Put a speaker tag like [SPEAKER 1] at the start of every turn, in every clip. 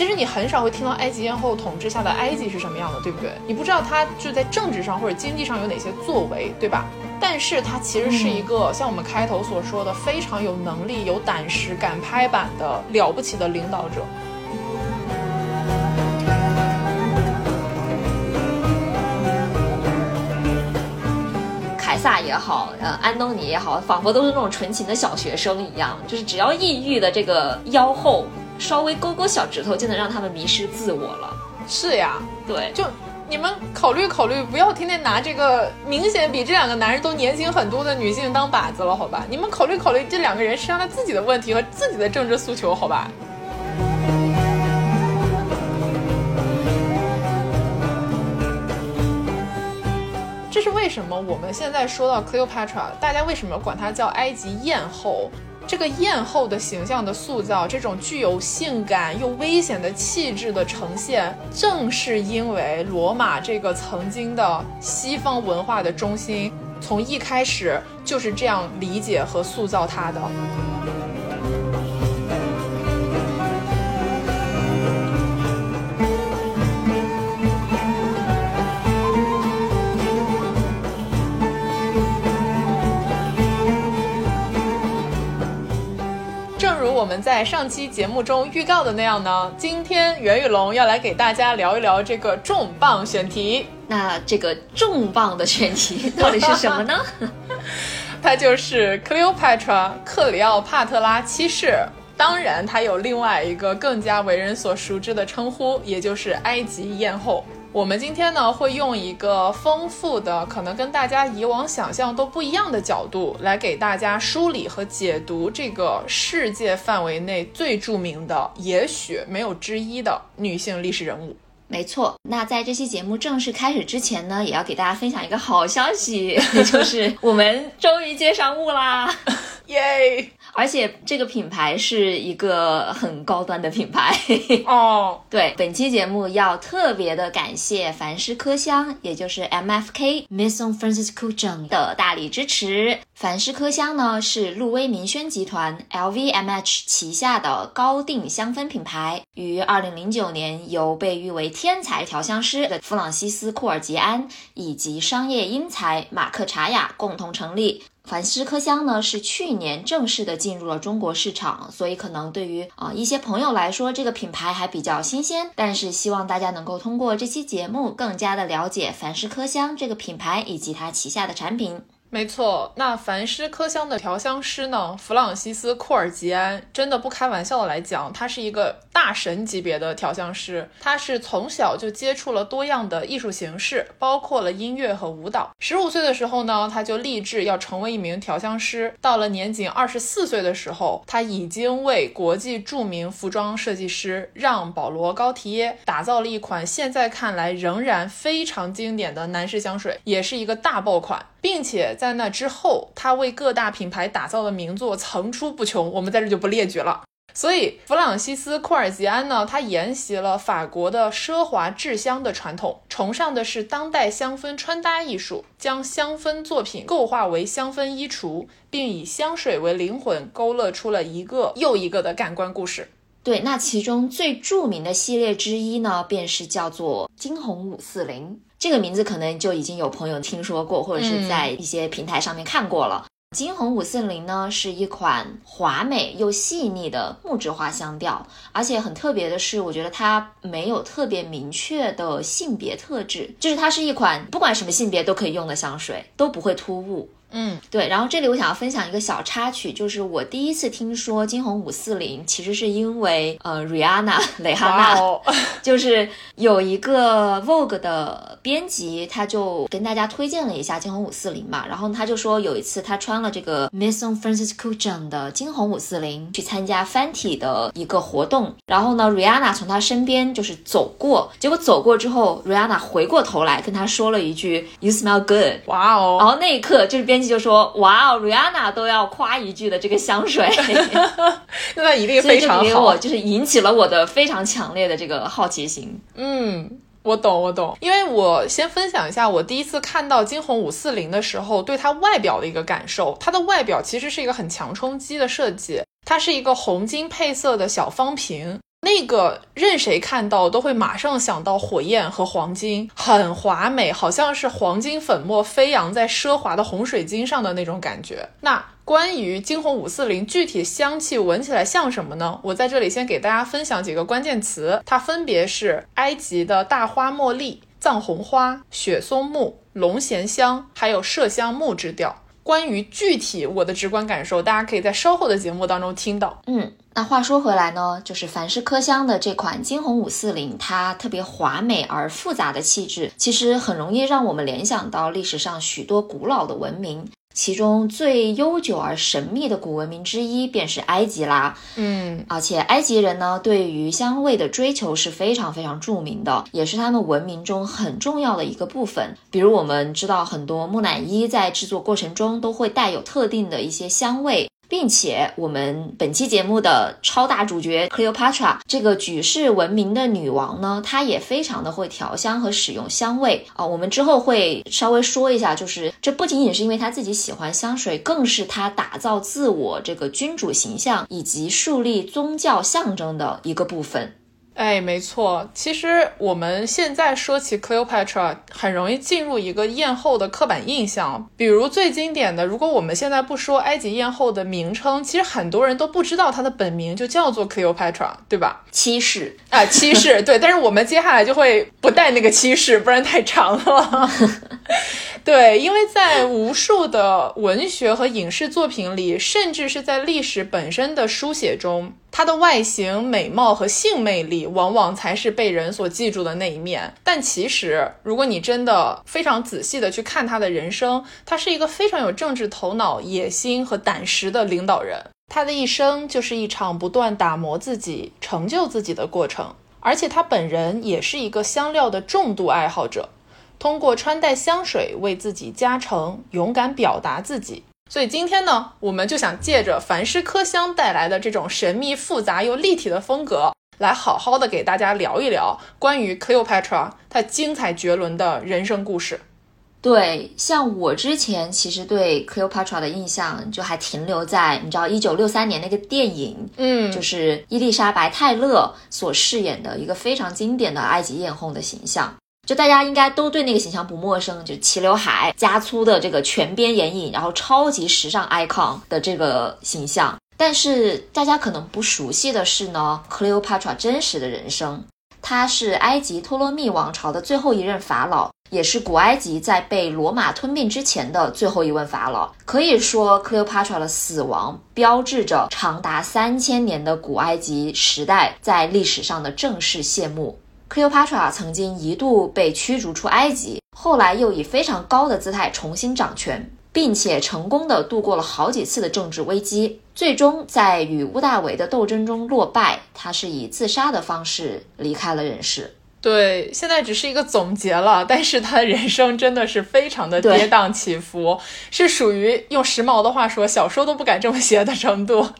[SPEAKER 1] 其实你很少会听到埃及艳后统治下的埃及是什么样的，对不对？你不知道他就在政治上或者经济上有哪些作为，对吧？但是他其实是一个像我们开头所说的非常有能力、有胆识、敢拍板的了不起的领导者。
[SPEAKER 2] 凯撒也好，呃，安东尼也好，仿佛都是那种纯情的小学生一样，就是只要异域的这个妖后。稍微勾勾小指头就能让他们迷失自我了。
[SPEAKER 1] 是呀，
[SPEAKER 2] 对，
[SPEAKER 1] 就你们考虑考虑，不要天天拿这个明显比这两个男人都年轻很多的女性当靶子了，好吧？你们考虑考虑这两个人身上他自己的问题和自己的政治诉求，好吧？这是为什么？我们现在说到 Cleopatra，大家为什么管她叫埃及艳后？这个艳后的形象的塑造，这种具有性感又危险的气质的呈现，正是因为罗马这个曾经的西方文化的中心，从一开始就是这样理解和塑造它的。我们在上期节目中预告的那样呢，今天袁宇龙要来给大家聊一聊这个重磅选题。
[SPEAKER 2] 那这个重磅的选题到底是什么呢？
[SPEAKER 1] 它就是 Cleopatra 克里奥帕特拉七世。当然，它有另外一个更加为人所熟知的称呼，也就是埃及艳后。我们今天呢，会用一个丰富的、可能跟大家以往想象都不一样的角度，来给大家梳理和解读这个世界范围内最著名的，也许没有之一的女性历史人物。
[SPEAKER 2] 没错，那在这期节目正式开始之前呢，也要给大家分享一个好消息，就是我们终于接上雾啦，
[SPEAKER 1] 耶！
[SPEAKER 2] 而且这个品牌是一个很高端的品牌
[SPEAKER 1] 哦。
[SPEAKER 2] 对，本期节目要特别的感谢凡诗科香，也就是 M F K Maison Francis Couchon 的大力支持。凡诗科香呢是路威明轩集团 L V M H 旗下的高定香氛品牌，于二零零九年由被誉为天才调香师的弗朗西斯库尔吉安以及商业英才马克查雅共同成立。凡诗科香呢是去年正式的进入了中国市场，所以可能对于啊一些朋友来说，这个品牌还比较新鲜。但是希望大家能够通过这期节目，更加的了解凡诗科香这个品牌以及它旗下的产品。
[SPEAKER 1] 没错，那凡诗科香的调香师呢，弗朗西斯库尔吉安，真的不开玩笑的来讲，他是一个大神级别的调香师。他是从小就接触了多样的艺术形式，包括了音乐和舞蹈。十五岁的时候呢，他就立志要成为一名调香师。到了年仅二十四岁的时候，他已经为国际著名服装设计师让·保罗·高提耶打造了一款现在看来仍然非常经典的男士香水，也是一个大爆款。并且在那之后，他为各大品牌打造的名作层出不穷，我们在这就不列举了。所以，弗朗西斯·库尔吉安呢，他沿袭了法国的奢华制香的传统，崇尚的是当代香氛穿搭艺术，将香氛作品构化为香氛衣橱，并以香水为灵魂，勾勒出了一个又一个的感官故事。
[SPEAKER 2] 对，那其中最著名的系列之一呢，便是叫做惊鸿五四零。这个名字可能就已经有朋友听说过，或者是在一些平台上面看过了。金红五四零呢，是一款华美又细腻的木质花香调，而且很特别的是，我觉得它没有特别明确的性别特质，就是它是一款不管什么性别都可以用的香水，都不会突兀。
[SPEAKER 1] 嗯，
[SPEAKER 2] 对，然后这里我想要分享一个小插曲，就是我第一次听说惊鸿五四零，其实是因为呃，Rihanna 蕾哈娜，就是有一个 Vogue 的编辑，他就跟大家推荐了一下惊鸿五四零嘛，然后他就说有一次他穿了这个 Maison Francis Couchon 的惊鸿五四零去参加 Fenty 的一个活动，然后呢，Rihanna 从他身边就是走过，结果走过之后，Rihanna 回过头来跟他说了一句 You smell good，
[SPEAKER 1] 哇哦，
[SPEAKER 2] 然后那一刻就是编。编辑就说：“哇哦，Rihanna 都要夸一句的这个香水，
[SPEAKER 1] 那一定非常
[SPEAKER 2] 好。”就是引起了我的非常强烈的这个好奇心。
[SPEAKER 1] 嗯。我懂，我懂，因为我先分享一下我第一次看到金红五四零的时候，对它外表的一个感受。它的外表其实是一个很强冲击的设计，它是一个红金配色的小方瓶。那个任谁看到都会马上想到火焰和黄金，很华美，好像是黄金粉末飞扬在奢华的红水晶上的那种感觉。那关于金红五四零具体香气闻起来像什么呢？我在这里先给大家分享几个关键词，它分别是埃及的大花茉莉、藏红花、雪松木、龙涎香，还有麝香木质调。关于具体我的直观感受，大家可以在稍后的节目当中听到。
[SPEAKER 2] 嗯，那话说回来呢，就是凡士科香的这款金红五四零，它特别华美而复杂的气质，其实很容易让我们联想到历史上许多古老的文明。其中最悠久而神秘的古文明之一便是埃及啦，
[SPEAKER 1] 嗯，
[SPEAKER 2] 而且埃及人呢对于香味的追求是非常非常著名的，也是他们文明中很重要的一个部分。比如我们知道很多木乃伊在制作过程中都会带有特定的一些香味。并且，我们本期节目的超大主角 Cleopatra 这个举世闻名的女王呢，她也非常的会调香和使用香味啊。我们之后会稍微说一下，就是这不仅仅是因为她自己喜欢香水，更是她打造自我这个君主形象以及树立宗教象征的一个部分。
[SPEAKER 1] 哎，没错。其实我们现在说起 Cleopatra，很容易进入一个艳后的刻板印象。比如最经典的，如果我们现在不说埃及艳后的名称，其实很多人都不知道她的本名就叫做 Cleopatra，对吧？
[SPEAKER 2] 七世
[SPEAKER 1] 啊，七世。对，但是我们接下来就会不带那个七世，不然太长了。对，因为在无数的文学和影视作品里，甚至是在历史本身的书写中，她的外形、美貌和性魅力，往往才是被人所记住的那一面。但其实，如果你真的非常仔细的去看她的人生，她是一个非常有政治头脑、野心和胆识的领导人。她的一生就是一场不断打磨自己、成就自己的过程，而且他本人也是一个香料的重度爱好者。通过穿戴香水为自己加成，勇敢表达自己。所以今天呢，我们就想借着凡诗科香带来的这种神秘、复杂又立体的风格，来好好的给大家聊一聊关于 Cleopatra 她精彩绝伦的人生故事。
[SPEAKER 2] 对，像我之前其实对 Cleopatra 的印象就还停留在你知道一九六三年那个电影，
[SPEAKER 1] 嗯，
[SPEAKER 2] 就是伊丽莎白泰勒所饰演的一个非常经典的埃及艳后的形象。就大家应该都对那个形象不陌生，就齐刘海加粗的这个全边眼影，然后超级时尚 icon 的这个形象。但是大家可能不熟悉的是呢，Cleopatra 真实的人生，她是埃及托勒密王朝的最后一任法老，也是古埃及在被罗马吞并之前的最后一位法老。可以说，Cleopatra 的死亡标志着长达三千年的古埃及时代在历史上的正式谢幕。Cleopatra 曾经一度被驱逐出埃及，后来又以非常高的姿态重新掌权，并且成功的度过了好几次的政治危机，最终在与屋大维的斗争中落败。他是以自杀的方式离开了人世。
[SPEAKER 1] 对，现在只是一个总结了，但是他的人生真的是非常的跌宕起伏，是属于用时髦的话说，小说都不敢这么写的程度。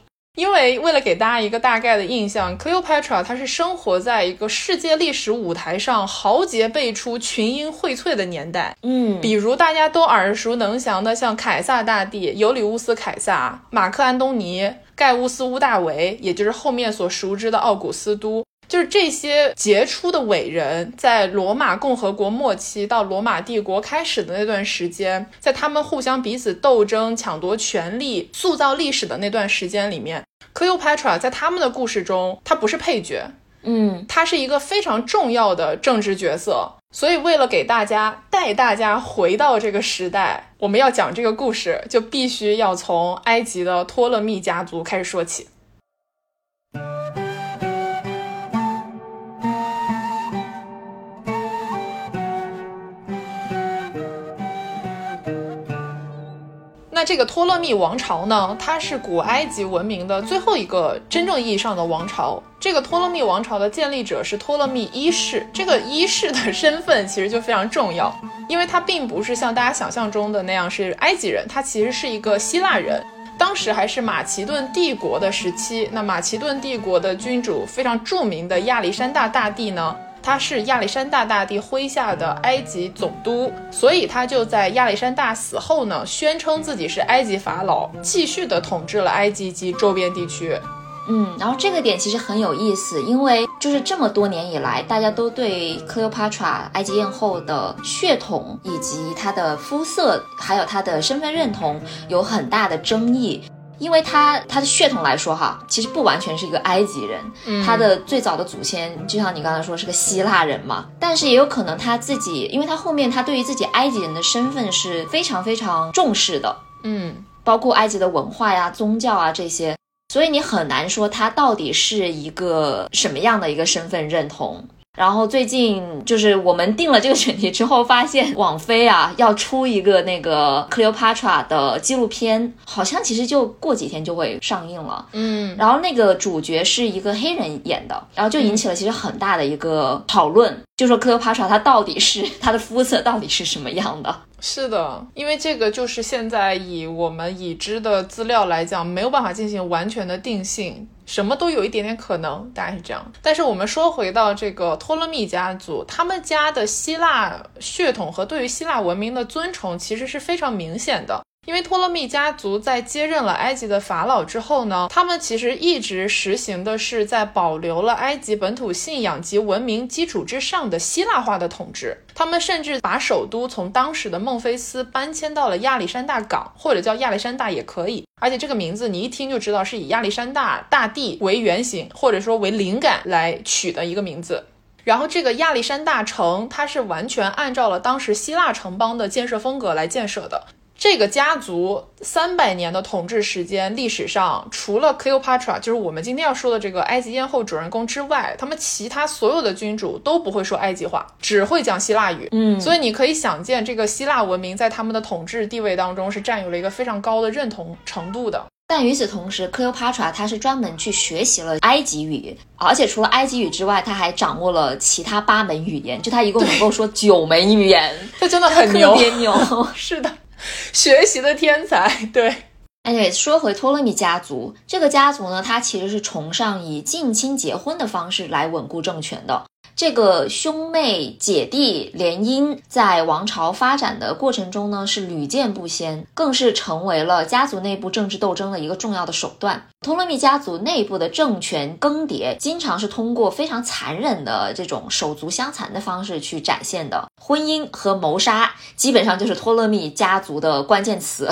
[SPEAKER 1] 因为为了给大家一个大概的印象，Cleopatra 她是生活在一个世界历史舞台上豪杰辈出、群英荟萃的年代。
[SPEAKER 2] 嗯，
[SPEAKER 1] 比如大家都耳熟能详的，像凯撒大帝、尤里乌斯·凯撒、马克·安东尼、盖乌斯·乌大维，也就是后面所熟知的奥古斯都。就是这些杰出的伟人，在罗马共和国末期到罗马帝国开始的那段时间，在他们互相彼此斗争、抢夺权力、塑造历史的那段时间里面，Cleopatra 在他们的故事中，她不是配角，
[SPEAKER 2] 嗯，
[SPEAKER 1] 她是一个非常重要的政治角色。所以，为了给大家带大家回到这个时代，我们要讲这个故事，就必须要从埃及的托勒密家族开始说起。那这个托勒密王朝呢，它是古埃及文明的最后一个真正意义上的王朝。这个托勒密王朝的建立者是托勒密一世，这个一世的身份其实就非常重要，因为他并不是像大家想象中的那样是埃及人，他其实是一个希腊人。当时还是马其顿帝国的时期，那马其顿帝国的君主非常著名的亚历山大大帝呢，他是亚历山大大帝麾下的埃及总督，所以他就在亚历山大死后呢，宣称自己是埃及法老，继续的统治了埃及及周边地区。
[SPEAKER 2] 嗯，然后这个点其实很有意思，因为就是这么多年以来，大家都对克娄巴特拉埃及艳后的血统以及她的肤色，还有她的身份认同有很大的争议。因为他他的血统来说，哈，其实不完全是一个埃及人，他的最早的祖先就像你刚才说是个希腊人嘛。但是也有可能他自己，因为他后面他对于自己埃及人的身份是非常非常重视的，
[SPEAKER 1] 嗯，
[SPEAKER 2] 包括埃及的文化呀、宗教啊这些。所以你很难说他到底是一个什么样的一个身份认同。然后最近就是我们定了这个选题之后，发现网飞啊要出一个那个 Cleopatra 的纪录片，好像其实就过几天就会上映了。
[SPEAKER 1] 嗯，
[SPEAKER 2] 然后那个主角是一个黑人演的，然后就引起了其实很大的一个讨论，就说 Cleopatra 她到底是她的肤色到底是什么样的。
[SPEAKER 1] 是的，因为这个就是现在以我们已知的资料来讲，没有办法进行完全的定性，什么都有一点点可能，大概是这样。但是我们说回到这个托勒密家族，他们家的希腊血统和对于希腊文明的尊崇，其实是非常明显的。因为托勒密家族在接任了埃及的法老之后呢，他们其实一直实行的是在保留了埃及本土信仰及文明基础之上的希腊化的统治。他们甚至把首都从当时的孟菲斯搬迁到了亚历山大港，或者叫亚历山大也可以。而且这个名字你一听就知道是以亚历山大大帝为原型，或者说为灵感来取的一个名字。然后这个亚历山大城，它是完全按照了当时希腊城邦的建设风格来建设的。这个家族三百年的统治时间，历史上除了 Cleopatra，就是我们今天要说的这个埃及艳后主人公之外，他们其他所有的君主都不会说埃及话，只会讲希腊语。
[SPEAKER 2] 嗯，
[SPEAKER 1] 所以你可以想见，这个希腊文明在他们的统治地位当中是占有了一个非常高的认同程度的。
[SPEAKER 2] 但与此同时，Cleopatra 她是专门去学习了埃及语，而且除了埃及语之外，他还掌握了其他八门语言，就他一共能够说九门语言，
[SPEAKER 1] 他真的很牛，
[SPEAKER 2] 特别牛。
[SPEAKER 1] 是的。学习的天才，对。
[SPEAKER 2] 哎，对，说回托勒密家族，这个家族呢，它其实是崇尚以近亲结婚的方式来稳固政权的。这个兄妹姐弟联姻在王朝发展的过程中呢，是屡见不鲜，更是成为了家族内部政治斗争的一个重要的手段。托勒密家族内部的政权更迭，经常是通过非常残忍的这种手足相残的方式去展现的。婚姻和谋杀基本上就是托勒密家族的关键词。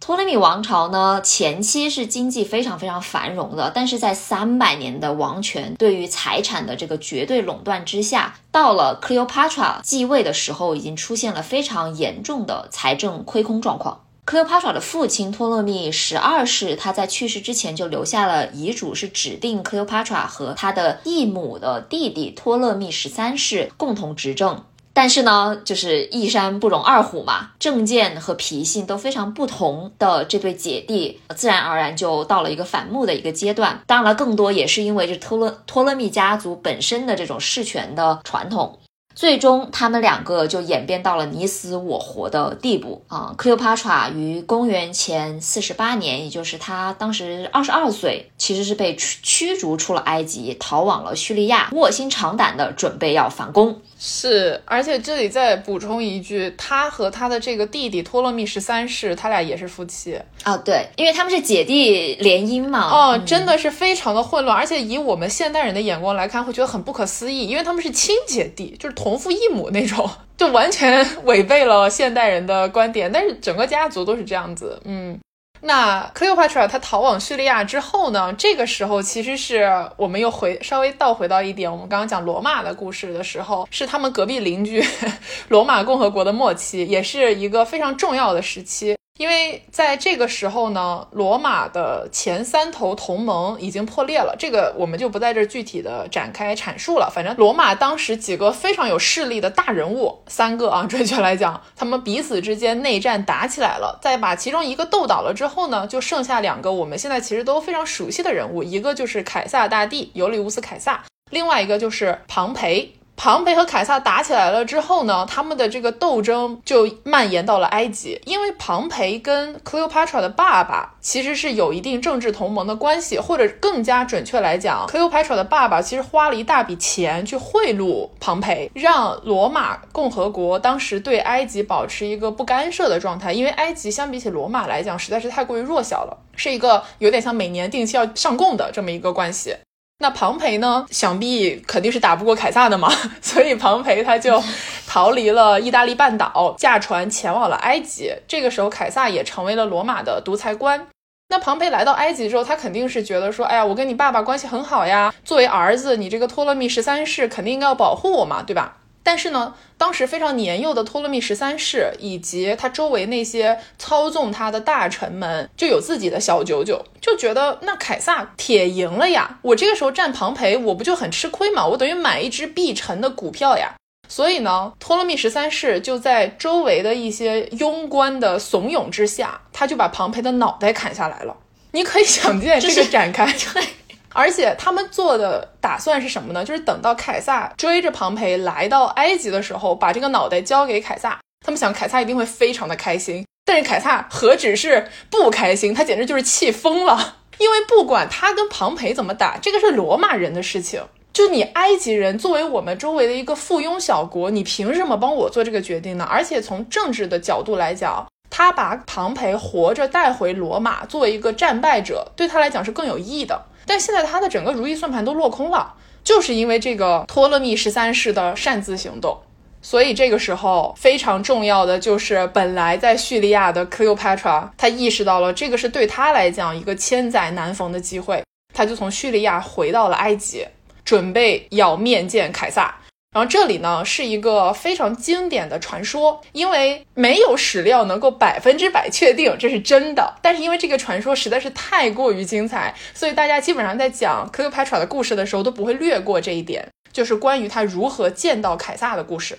[SPEAKER 2] 托勒密王朝呢，前期是经济非常非常繁荣的，但是在三百年的王权对于财产的这个绝对垄断之下，到了 Cleopatra 继位的时候，已经出现了非常严重的财政亏空状况。Cleopatra 的父亲托勒密十二世，他在去世之前就留下了遗嘱，是指定 Cleopatra 和他的异母的弟弟托勒密十三世共同执政。但是呢，就是一山不容二虎嘛，政见和脾性都非常不同的这对姐弟，自然而然就到了一个反目的一个阶段。当然了，更多也是因为这托勒托勒密家族本身的这种世权的传统。最终，他们两个就演变到了你死我活的地步啊！Cleopatra 于公元前四十八年，也就是他当时二十二岁，其实是被驱逐出了埃及，逃往了叙利亚，卧薪尝胆的准备要反攻。
[SPEAKER 1] 是，而且这里再补充一句，他和他的这个弟弟托勒密十三世，他俩也是夫妻
[SPEAKER 2] 啊。对，因为他们是姐弟联姻嘛。
[SPEAKER 1] 哦，真的是非常的混乱，而且以我们现代人的眼光来看，会觉得很不可思议，因为他们是亲姐弟，就是同父异母那种，就完全违背了现代人的观点。但是整个家族都是这样子，嗯。那 Cleopatra 她逃往叙利亚之后呢？这个时候其实是我们又回稍微倒回到一点，我们刚刚讲罗马的故事的时候，是他们隔壁邻居 罗马共和国的末期，也是一个非常重要的时期。因为在这个时候呢，罗马的前三头同盟已经破裂了，这个我们就不在这具体的展开阐述了。反正罗马当时几个非常有势力的大人物，三个啊，准确来讲，他们彼此之间内战打起来了，在把其中一个斗倒了之后呢，就剩下两个我们现在其实都非常熟悉的人物，一个就是凯撒大帝尤里乌斯凯撒，另外一个就是庞培。庞培和凯撒打起来了之后呢，他们的这个斗争就蔓延到了埃及，因为庞培跟 Cleopatra 的爸爸其实是有一定政治同盟的关系，或者更加准确来讲，Cleopatra 的爸爸其实花了一大笔钱去贿赂庞培，让罗马共和国当时对埃及保持一个不干涉的状态，因为埃及相比起罗马来讲实在是太过于弱小了，是一个有点像每年定期要上贡的这么一个关系。那庞培呢？想必肯定是打不过凯撒的嘛，所以庞培他就逃离了意大利半岛，驾船前往了埃及。这个时候，凯撒也成为了罗马的独裁官。那庞培来到埃及之后，他肯定是觉得说：“哎呀，我跟你爸爸关系很好呀，作为儿子，你这个托勒密十三世肯定应该要保护我嘛，对吧？”但是呢，当时非常年幼的托勒密十三世以及他周围那些操纵他的大臣们，就有自己的小九九，就觉得那凯撒铁赢了呀，我这个时候占庞培，我不就很吃亏嘛？我等于买一只必沉的股票呀。所以呢，托勒密十三世就在周围的一些庸官的怂恿之下，他就把庞培的脑袋砍下来了。你可以想见这个展开。而且他们做的打算是什么呢？就是等到凯撒追着庞培来到埃及的时候，把这个脑袋交给凯撒。他们想凯撒一定会非常的开心，但是凯撒何止是不开心，他简直就是气疯了。因为不管他跟庞培怎么打，这个是罗马人的事情。就你埃及人作为我们周围的一个附庸小国，你凭什么帮我做这个决定呢？而且从政治的角度来讲，他把庞培活着带回罗马，作为一个战败者，对他来讲是更有益的。但现在他的整个如意算盘都落空了，就是因为这个托勒密十三世的擅自行动。所以这个时候非常重要的就是，本来在叙利亚的 Cleopatra，他意识到了这个是对他来讲一个千载难逢的机会，他就从叙利亚回到了埃及，准备要面见凯撒。然后这里呢是一个非常经典的传说，因为没有史料能够百分之百确定这是真的，但是因为这个传说实在是太过于精彩，所以大家基本上在讲 Cleopatra 的故事的时候都不会略过这一点，就是关于他如何见到凯撒的故事。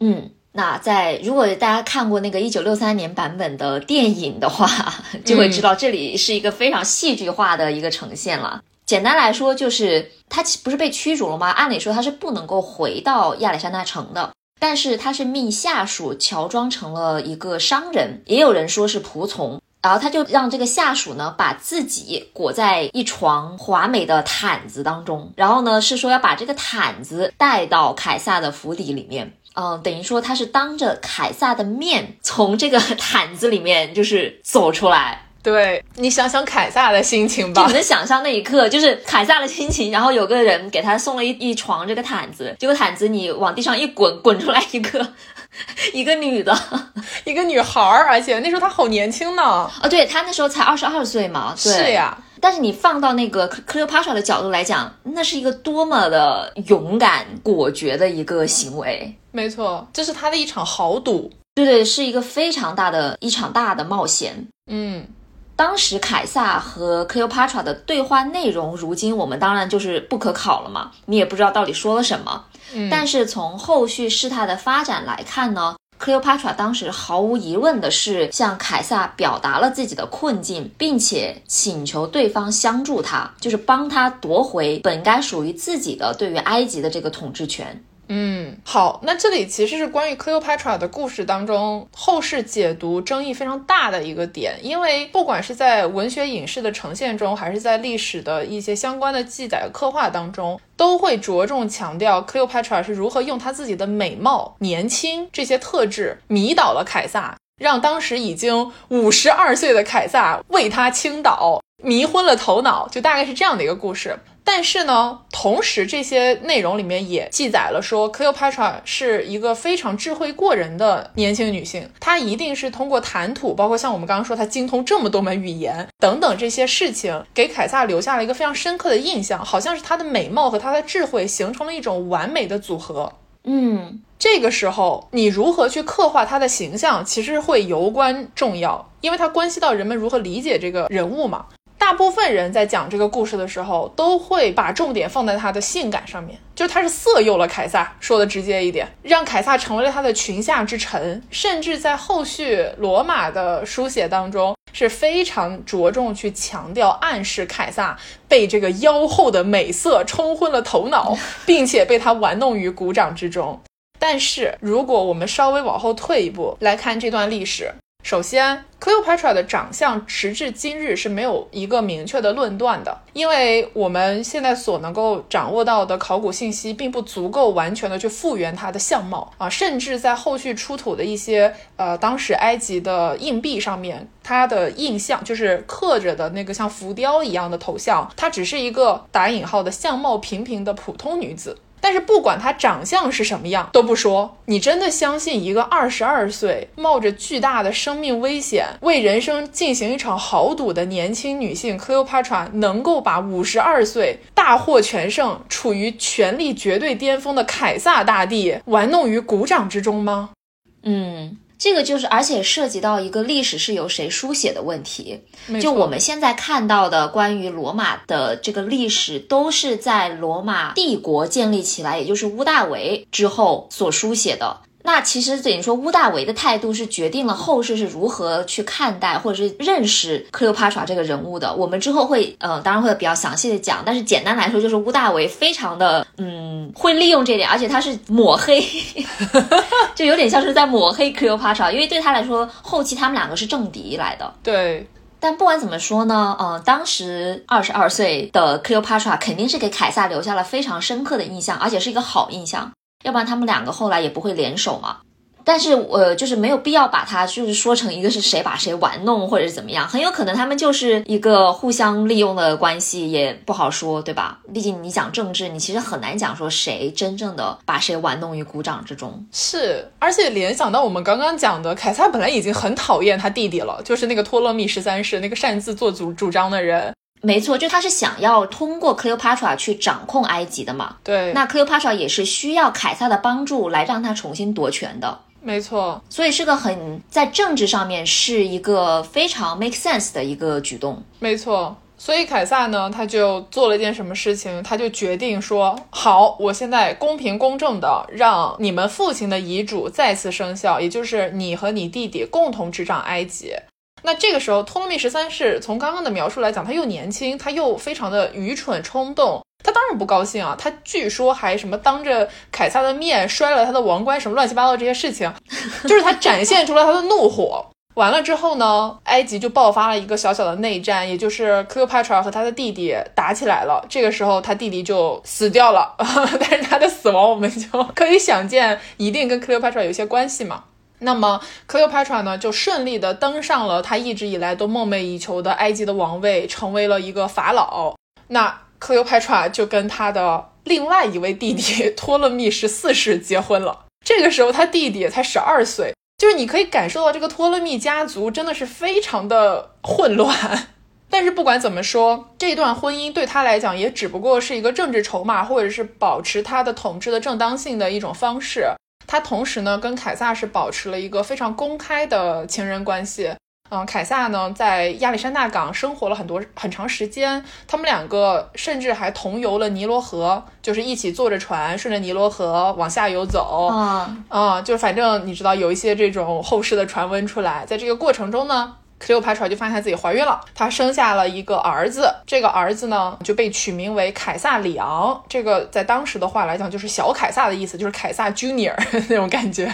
[SPEAKER 2] 嗯，那在如果大家看过那个一九六三年版本的电影的话，就会知道这里是一个非常戏剧化的一个呈现了。简单来说，就是他不是被驱逐了吗？按理说他是不能够回到亚历山大城的，但是他是命下属乔装成了一个商人，也有人说是仆从，然后他就让这个下属呢把自己裹在一床华美的毯子当中，然后呢是说要把这个毯子带到凯撒的府邸里面，嗯，等于说他是当着凯撒的面从这个毯子里面就是走出来。
[SPEAKER 1] 对你想想凯撒的心情吧，
[SPEAKER 2] 你能想象那一刻就是凯撒的心情，然后有个人给他送了一一床这个毯子，这个毯子你往地上一滚，滚出来一个 一个女的，
[SPEAKER 1] 一个女孩儿，而且那时候她好年轻呢。
[SPEAKER 2] 啊，对她那时候才二十二岁嘛。
[SPEAKER 1] 是呀，
[SPEAKER 2] 但是你放到那个 Cleopatra 的角度来讲，那是一个多么的勇敢果决的一个行为。
[SPEAKER 1] 没错，这是他的一场豪赌。
[SPEAKER 2] 对对，是一个非常大的一场大的冒险。
[SPEAKER 1] 嗯。
[SPEAKER 2] 当时凯撒和 Cleopatra 的对话内容，如今我们当然就是不可考了嘛，你也不知道到底说了什么。
[SPEAKER 1] 嗯，
[SPEAKER 2] 但是从后续事态的发展来看呢，Cleopatra 当时毫无疑问的是向凯撒表达了自己的困境，并且请求对方相助他，就是帮他夺回本该属于自己的对于埃及的这个统治权。
[SPEAKER 1] 嗯，好，那这里其实是关于 Cleopatra 的故事当中后世解读争议非常大的一个点，因为不管是在文学影视的呈现中，还是在历史的一些相关的记载刻画当中，都会着重强调 Cleopatra 是如何用她自己的美貌、年轻这些特质迷倒了凯撒，让当时已经五十二岁的凯撒为她倾倒，迷昏了头脑，就大概是这样的一个故事。但是呢，同时这些内容里面也记载了说，Cleopatra 是一个非常智慧过人的年轻女性，她一定是通过谈吐，包括像我们刚刚说她精通这么多门语言等等这些事情，给凯撒留下了一个非常深刻的印象，好像是她的美貌和她的智慧形成了一种完美的组合。
[SPEAKER 2] 嗯，
[SPEAKER 1] 这个时候你如何去刻画她的形象，其实会尤关重要，因为它关系到人们如何理解这个人物嘛。大部分人在讲这个故事的时候，都会把重点放在他的性感上面，就他是色诱了凯撒，说的直接一点，让凯撒成为了他的裙下之臣，甚至在后续罗马的书写当中是非常着重去强调暗示凯撒被这个妖后的美色冲昏了头脑，并且被他玩弄于股掌之中。但是如果我们稍微往后退一步来看这段历史。首先，Cleopatra 的长相时至今日是没有一个明确的论断的，因为我们现在所能够掌握到的考古信息并不足够完全的去复原她的相貌啊，甚至在后续出土的一些呃当时埃及的硬币上面，她的印象就是刻着的那个像浮雕一样的头像，她只是一个打引号的相貌平平的普通女子。但是不管她长相是什么样都不说，你真的相信一个二十二岁冒着巨大的生命危险为人生进行一场豪赌的年轻女性 Cleopatra 能够把五十二岁大获全胜、处于权力绝对巅峰的凯撒大帝玩弄于股掌之中吗？
[SPEAKER 2] 嗯。这个就是，而且涉及到一个历史是由谁书写的问题。就我们现在看到的关于罗马的这个历史，都是在罗马帝国建立起来，也就是屋大维之后所书写的。那其实等于说，乌大维的态度是决定了后世是如何去看待或者是认识克 t 帕 a 这个人物的。我们之后会，呃，当然会比较详细的讲。但是简单来说，就是乌大维非常的，嗯，会利用这点，而且他是抹黑，就有点像是在抹黑克 t 帕 a 因为对他来说，后期他们两个是政敌来的。
[SPEAKER 1] 对。
[SPEAKER 2] 但不管怎么说呢，嗯，当时二十二岁的克 t 帕 a 肯定是给凯撒留下了非常深刻的印象，而且是一个好印象。要不然他们两个后来也不会联手嘛。但是，呃，就是没有必要把他就是说成一个是谁把谁玩弄或者是怎么样，很有可能他们就是一个互相利用的关系，也不好说，对吧？毕竟你讲政治，你其实很难讲说谁真正的把谁玩弄于股掌之中。
[SPEAKER 1] 是，而且联想到我们刚刚讲的，凯撒本来已经很讨厌他弟弟了，就是那个托勒密十三世那个擅自做主主张的人。
[SPEAKER 2] 没错，就他是想要通过 Cleopatra 去掌控埃及的嘛。
[SPEAKER 1] 对，
[SPEAKER 2] 那 Cleopatra 也是需要凯撒的帮助来让他重新夺权的。
[SPEAKER 1] 没错，
[SPEAKER 2] 所以是个很在政治上面是一个非常 make sense 的一个举动。
[SPEAKER 1] 没错，所以凯撒呢，他就做了一件什么事情？他就决定说：好，我现在公平公正的让你们父亲的遗嘱再次生效，也就是你和你弟弟共同执掌埃及。那这个时候，托勒密十三世从刚刚的描述来讲，他又年轻，他又非常的愚蠢冲动，他当然不高兴啊！他据说还什么当着凯撒的面摔了他的王冠，什么乱七八糟这些事情，就是他展现出了他的怒火。完了之后呢，埃及就爆发了一个小小的内战，也就是 Cleopatra 和他的弟弟打起来了。这个时候，他弟弟就死掉了，但是他的死亡我们就可以想见，一定跟 Cleopatra 有些关系嘛。那么，Cleopatra 呢，就顺利的登上了他一直以来都梦寐以求的埃及的王位，成为了一个法老。那 Cleopatra 就跟他的另外一位弟弟 托勒密十四世结婚了。这个时候，他弟弟才十二岁，就是你可以感受到这个托勒密家族真的是非常的混乱。但是不管怎么说，这段婚姻对他来讲也只不过是一个政治筹码，或者是保持他的统治的正当性的一种方式。他同时呢，跟凯撒是保持了一个非常公开的情人关系。嗯，凯撒呢，在亚历山大港生活了很多很长时间，他们两个甚至还同游了尼罗河，就是一起坐着船顺着尼罗河往下游走。
[SPEAKER 2] 啊
[SPEAKER 1] 啊，就反正你知道有一些这种后世的传闻出来，在这个过程中呢。克里奥帕特就发现她自己怀孕了，她生下了一个儿子，这个儿子呢就被取名为凯撒里昂，这个在当时的话来讲就是小凯撒的意思，就是凯撒 Junior 那种感觉。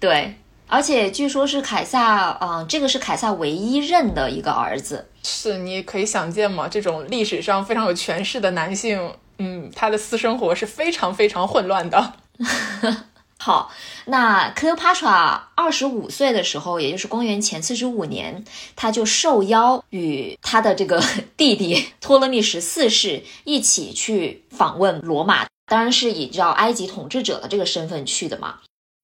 [SPEAKER 2] 对，而且据说是凯撒，嗯，这个是凯撒唯一认的一个儿子。
[SPEAKER 1] 是，你可以想见嘛，这种历史上非常有权势的男性，嗯，他的私生活是非常非常混乱的。
[SPEAKER 2] 好，那 Cleopatra 二十五岁的时候，也就是公元前四十五年，他就受邀与他的这个 弟弟托勒密十四世一起去访问罗马，当然是以叫埃及统治者的这个身份去的嘛。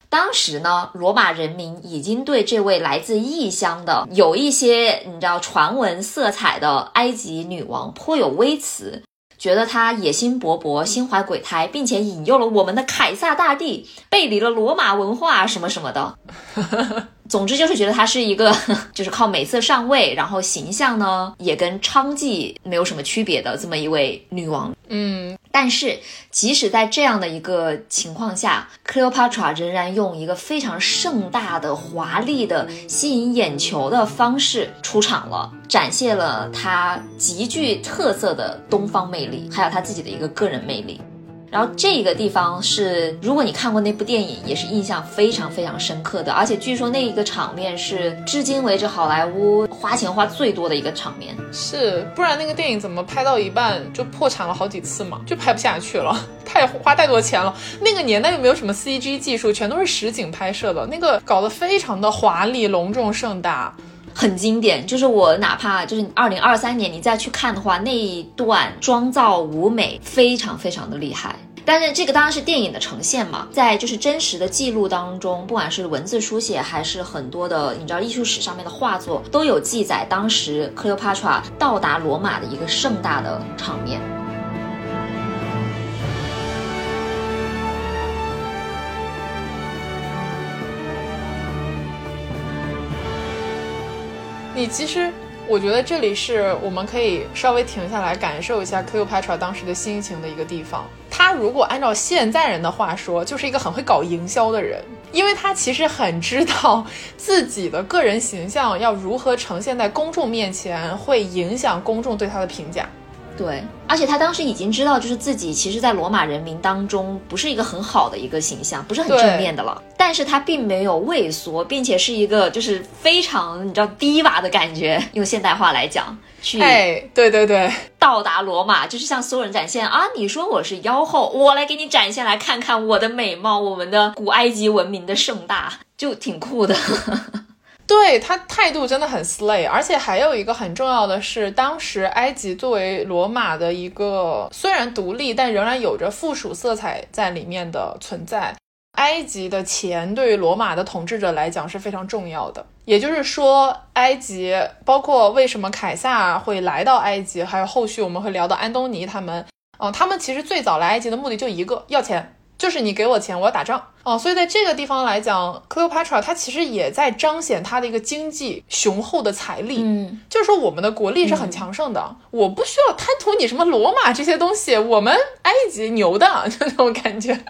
[SPEAKER 2] 当时呢，罗马人民已经对这位来自异乡的、有一些你知道传闻色彩的埃及女王颇有微词。觉得他野心勃勃、心怀鬼胎，并且引诱了我们的凯撒大帝，背离了罗马文化什么什么的。总之就是觉得她是一个，就是靠美色上位，然后形象呢也跟娼妓没有什么区别的这么一位女王。
[SPEAKER 1] 嗯，
[SPEAKER 2] 但是即使在这样的一个情况下，Cleopatra 仍然用一个非常盛大的、华丽的、吸引眼球的方式出场了，展现了她极具特色的东方魅力，还有她自己的一个个人魅力。然后这个地方是，如果你看过那部电影，也是印象非常非常深刻的。而且据说那一个场面是至今为止好莱坞花钱花最多的一个场面。
[SPEAKER 1] 是，不然那个电影怎么拍到一半就破产了好几次嘛？就拍不下去了，太花太多钱了。那个年代又没有什么 CG 技术，全都是实景拍摄的，那个搞得非常的华丽、隆重、盛大。
[SPEAKER 2] 很经典，就是我哪怕就是二零二三年你再去看的话，那一段妆造舞美非常非常的厉害。但是这个当然是电影的呈现嘛，在就是真实的记录当中，不管是文字书写还是很多的你知道艺术史上面的画作，都有记载当时 Cleopatra 到达罗马的一个盛大的场面。
[SPEAKER 1] 你其实，我觉得这里是我们可以稍微停下来感受一下 Cleopatra 当时的心情的一个地方。他如果按照现在人的话说，就是一个很会搞营销的人，因为他其实很知道自己的个人形象要如何呈现在公众面前，会影响公众对他的评价。
[SPEAKER 2] 对，而且他当时已经知道，就是自己其实，在罗马人民当中不是一个很好的一个形象，不是很正面的了。但是他并没有畏缩，并且是一个就是非常你知道低瓦的感觉，用现代话来讲，去
[SPEAKER 1] 哎，对对对，
[SPEAKER 2] 到达罗马，就是向所有人展现啊，你说我是妖后，我来给你展现，来看看我的美貌，我们的古埃及文明的盛大，就挺酷的。
[SPEAKER 1] 对他态度真的很 slay，而且还有一个很重要的是，当时埃及作为罗马的一个虽然独立，但仍然有着附属色彩在里面的存在。埃及的钱对于罗马的统治者来讲是非常重要的。也就是说，埃及包括为什么凯撒会来到埃及，还有后续我们会聊到安东尼他们，嗯，他们其实最早来埃及的目的就一个，要钱。就是你给我钱，我要打仗哦，所以在这个地方来讲，Cleopatra 它其实也在彰显它的一个经济雄厚的财力。
[SPEAKER 2] 嗯，
[SPEAKER 1] 就是说我们的国力是很强盛的，我不需要贪图你什么罗马这些东西，我们埃及牛的，就那种感觉。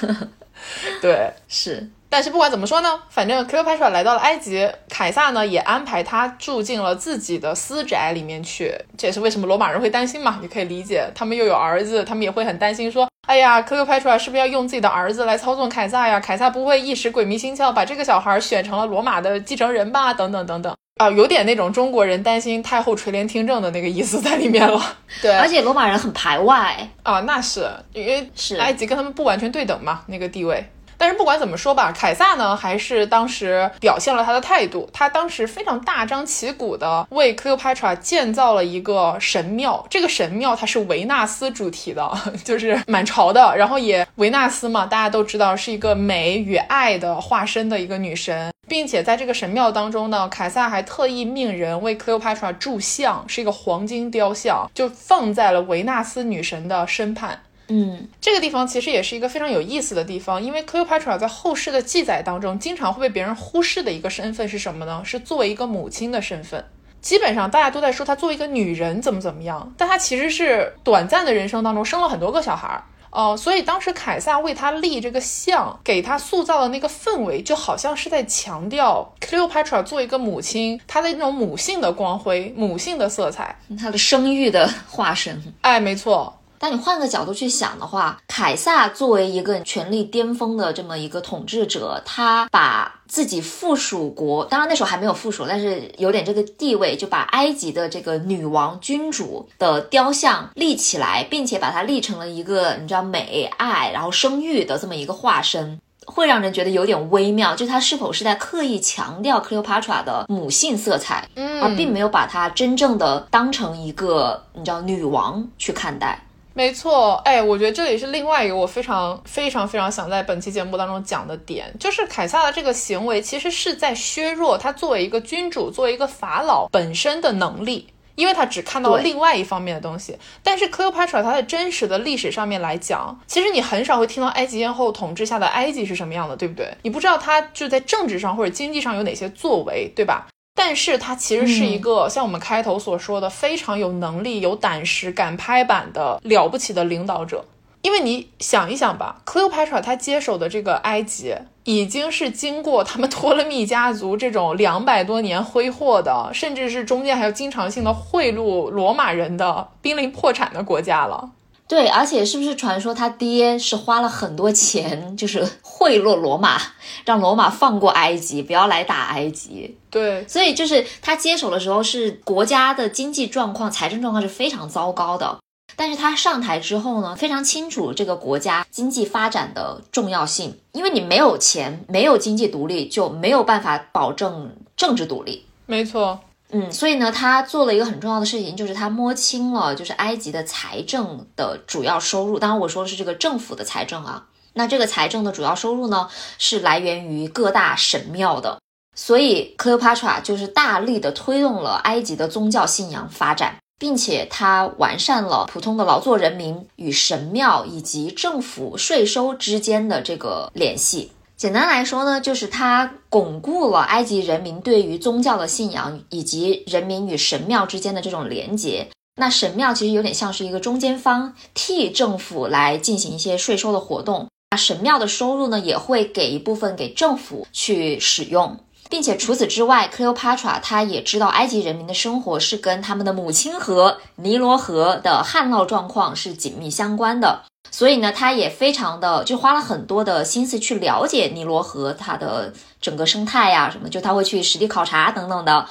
[SPEAKER 1] 对，
[SPEAKER 2] 是。
[SPEAKER 1] 但是不管怎么说呢，反正 Cleopatra 来到了埃及，凯撒呢也安排他住进了自己的私宅里面去。这也是为什么罗马人会担心嘛，你可以理解，他们又有儿子，他们也会很担心说，哎呀，Cleopatra 是不是要用自己的儿子来操纵凯撒呀？凯撒不会一时鬼迷心窍把这个小孩选成了罗马的继承人吧？等等等等啊，有点那种中国人担心太后垂帘听政的那个意思在里面了。对，
[SPEAKER 2] 而且罗马人很排外
[SPEAKER 1] 啊，那是因为
[SPEAKER 2] 是
[SPEAKER 1] 埃及跟他们不完全对等嘛，那个地位。但是不管怎么说吧，凯撒呢还是当时表现了他的态度。他当时非常大张旗鼓的为 Cleopatra 建造了一个神庙。这个神庙它是维纳斯主题的，就是满朝的。然后也维纳斯嘛，大家都知道是一个美与爱的化身的一个女神，并且在这个神庙当中呢，凯撒还特意命人为 Cleopatra 铸像，是一个黄金雕像，就放在了维纳斯女神的身畔。
[SPEAKER 2] 嗯，
[SPEAKER 1] 这个地方其实也是一个非常有意思的地方，因为 Cleopatra 在后世的记载当中，经常会被别人忽视的一个身份是什么呢？是作为一个母亲的身份。基本上大家都在说她作为一个女人怎么怎么样，但她其实是短暂的人生当中生了很多个小孩儿。哦，所以当时凯撒为她立这个像，给她塑造的那个氛围，就好像是在强调 Cleopatra 作为一个母亲，她的那种母性的光辉、母性的色彩，
[SPEAKER 2] 她的生育的化身。
[SPEAKER 1] 哎，没错。
[SPEAKER 2] 但你换个角度去想的话，凯撒作为一个权力巅峰的这么一个统治者，他把自己附属国，当然那时候还没有附属，但是有点这个地位，就把埃及的这个女王君主的雕像立起来，并且把它立成了一个你知道美爱然后生育的这么一个化身，会让人觉得有点微妙，就他是否是在刻意强调 Cleopatra 的母性色彩，
[SPEAKER 1] 嗯，
[SPEAKER 2] 而并没有把她真正的当成一个你知道女王去看待。
[SPEAKER 1] 没错，哎，我觉得这里是另外一个我非常非常非常想在本期节目当中讲的点，就是凯撒的这个行为其实是在削弱他作为一个君主、作为一个法老本身的能力。因为他只看到了另外一方面的东西。但是 Cleopatra 它在真实的历史上面来讲，其实你很少会听到埃及艳后统治下的埃及是什么样的，对不对？你不知道他就在政治上或者经济上有哪些作为，对吧？但是他其实是一个、像我们开头所说的非常有能力、有胆识、敢拍板的了不起的领导者。因为你想一想吧，Cleopatra 她接手的这个埃及，已经是经过他们托勒密家族这种两百多年挥霍的，甚至是中间还有经常性的贿赂罗马人的濒临破产的国家了。
[SPEAKER 2] 对，而且是不是传说他爹是花了很多钱，就是 贿赂罗马，让罗马放过埃及，不要来打埃及。
[SPEAKER 1] 对，
[SPEAKER 2] 所以就是他接手的时候，是国家的经济状况、财政状况是非常糟糕的。但是他上台之后呢，非常清楚这个国家经济发展的重要性，因为你没有钱，没有经济独立，就没有办法保证政治独立。
[SPEAKER 1] 没错，
[SPEAKER 2] 嗯，所以呢，他做了一个很重要的事情，就是他摸清了就是埃及的财政的主要收入。当然，我说的是这个政府的财政啊。那这个财政的主要收入呢，是来源于各大神庙的。所以，Cleopatra 就是大力的推动了埃及的宗教信仰发展，并且他完善了普通的劳作人民与神庙以及政府税收之间的这个联系。简单来说呢，就是它巩固了埃及人民对于宗教的信仰以及人民与神庙之间的这种连结。那神庙其实有点像是一个中间方，替政府来进行一些税收的活动。那神庙的收入呢，也会给一部分给政府去使用，并且除此之外，Cleopatra 她也知道埃及人民的生活是跟他们的母亲河尼罗河的旱涝状况是紧密相关的。所以呢，他也非常的就花了很多的心思去了解尼罗河它的整个生态呀、什么，就他会去实地考察等等的。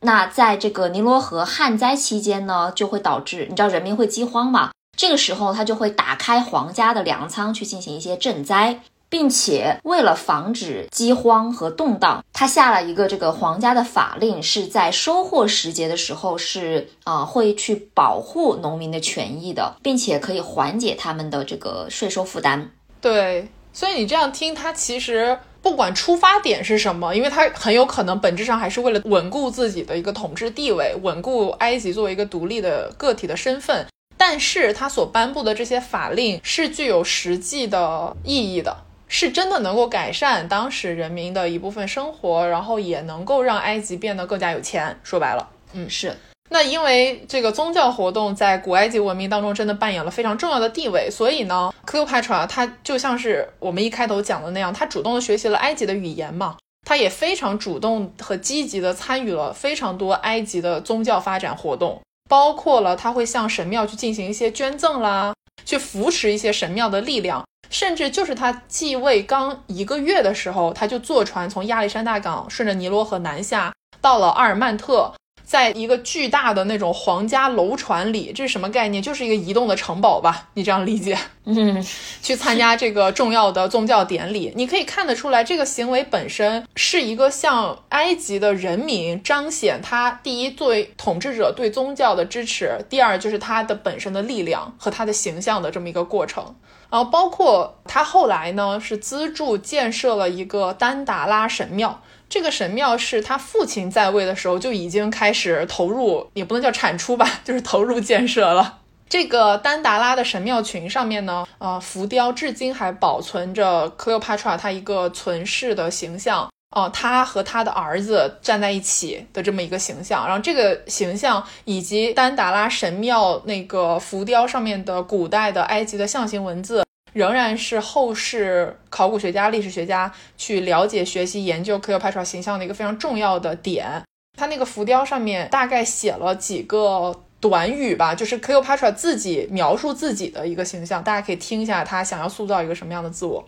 [SPEAKER 2] 那在这个尼罗河旱灾期间呢，就会导致你知道人民会饥荒嘛？这个时候他就会打开皇家的粮仓去进行一些赈灾。并且为了防止饥荒和动荡，他下了一个这个皇家的法令，是在收获时节的时候是啊、会去保护农民的权益的，并且可以缓解他们的这个税收负担。
[SPEAKER 1] 对，所以你这样听，他其实不管出发点是什么，因为他很有可能本质上还是为了稳固自己的一个统治地位，稳固埃及作为一个独立的个体的身份。但是他所颁布的这些法令是具有实际的意义的，是真的能够改善当时人民的一部分生活，然后也能够让埃及变得更加有钱。说白了。
[SPEAKER 2] 嗯，是
[SPEAKER 1] 那因为这个宗教活动在古埃及文明当中真的扮演了非常重要的地位，所以呢，Cleopatra 她就像是我们一开头讲的那样，她主动的学习了埃及的语言嘛，她也非常主动和积极的参与了非常多埃及的宗教发展活动，包括了她会向神庙去进行一些捐赠啦，去扶持一些神庙的力量。甚至就是他继位刚一个月的时候，他就坐船从亚历山大港顺着尼罗河南下，到了阿尔曼特，在一个巨大的那种皇家楼船里，这是什么概念？就是一个移动的城堡吧，你这样理解？
[SPEAKER 2] 嗯，
[SPEAKER 1] 去参加这个重要的宗教典礼，你可以看得出来，这个行为本身是一个向埃及的人民彰显他第一作为统治者对宗教的支持，第二就是他的本身的力量和他的形象的这么一个过程。然后包括他后来呢是资助建设了一个丹达拉神庙，这个神庙是他父亲在位的时候就已经开始投入，也不能叫产出吧，就是投入建设了。这个丹达拉的神庙群上面呢，呃，浮雕至今还保存着 Cleopatra 她一个存世的形象，哦、她和她的儿子站在一起的这么一个形象。然后这个形象以及丹达拉神庙那个浮雕上面的古代的埃及的象形文字，仍然是后世考古学家、历史学家去了解、学习、研究 Cleopatra 形象的一个非常重要的点。他那个浮雕上面大概写了几个短语吧，就是 Cleopatra 自己描述自己的一个形象，大家可以听一下他想要塑造一个什么样的自我。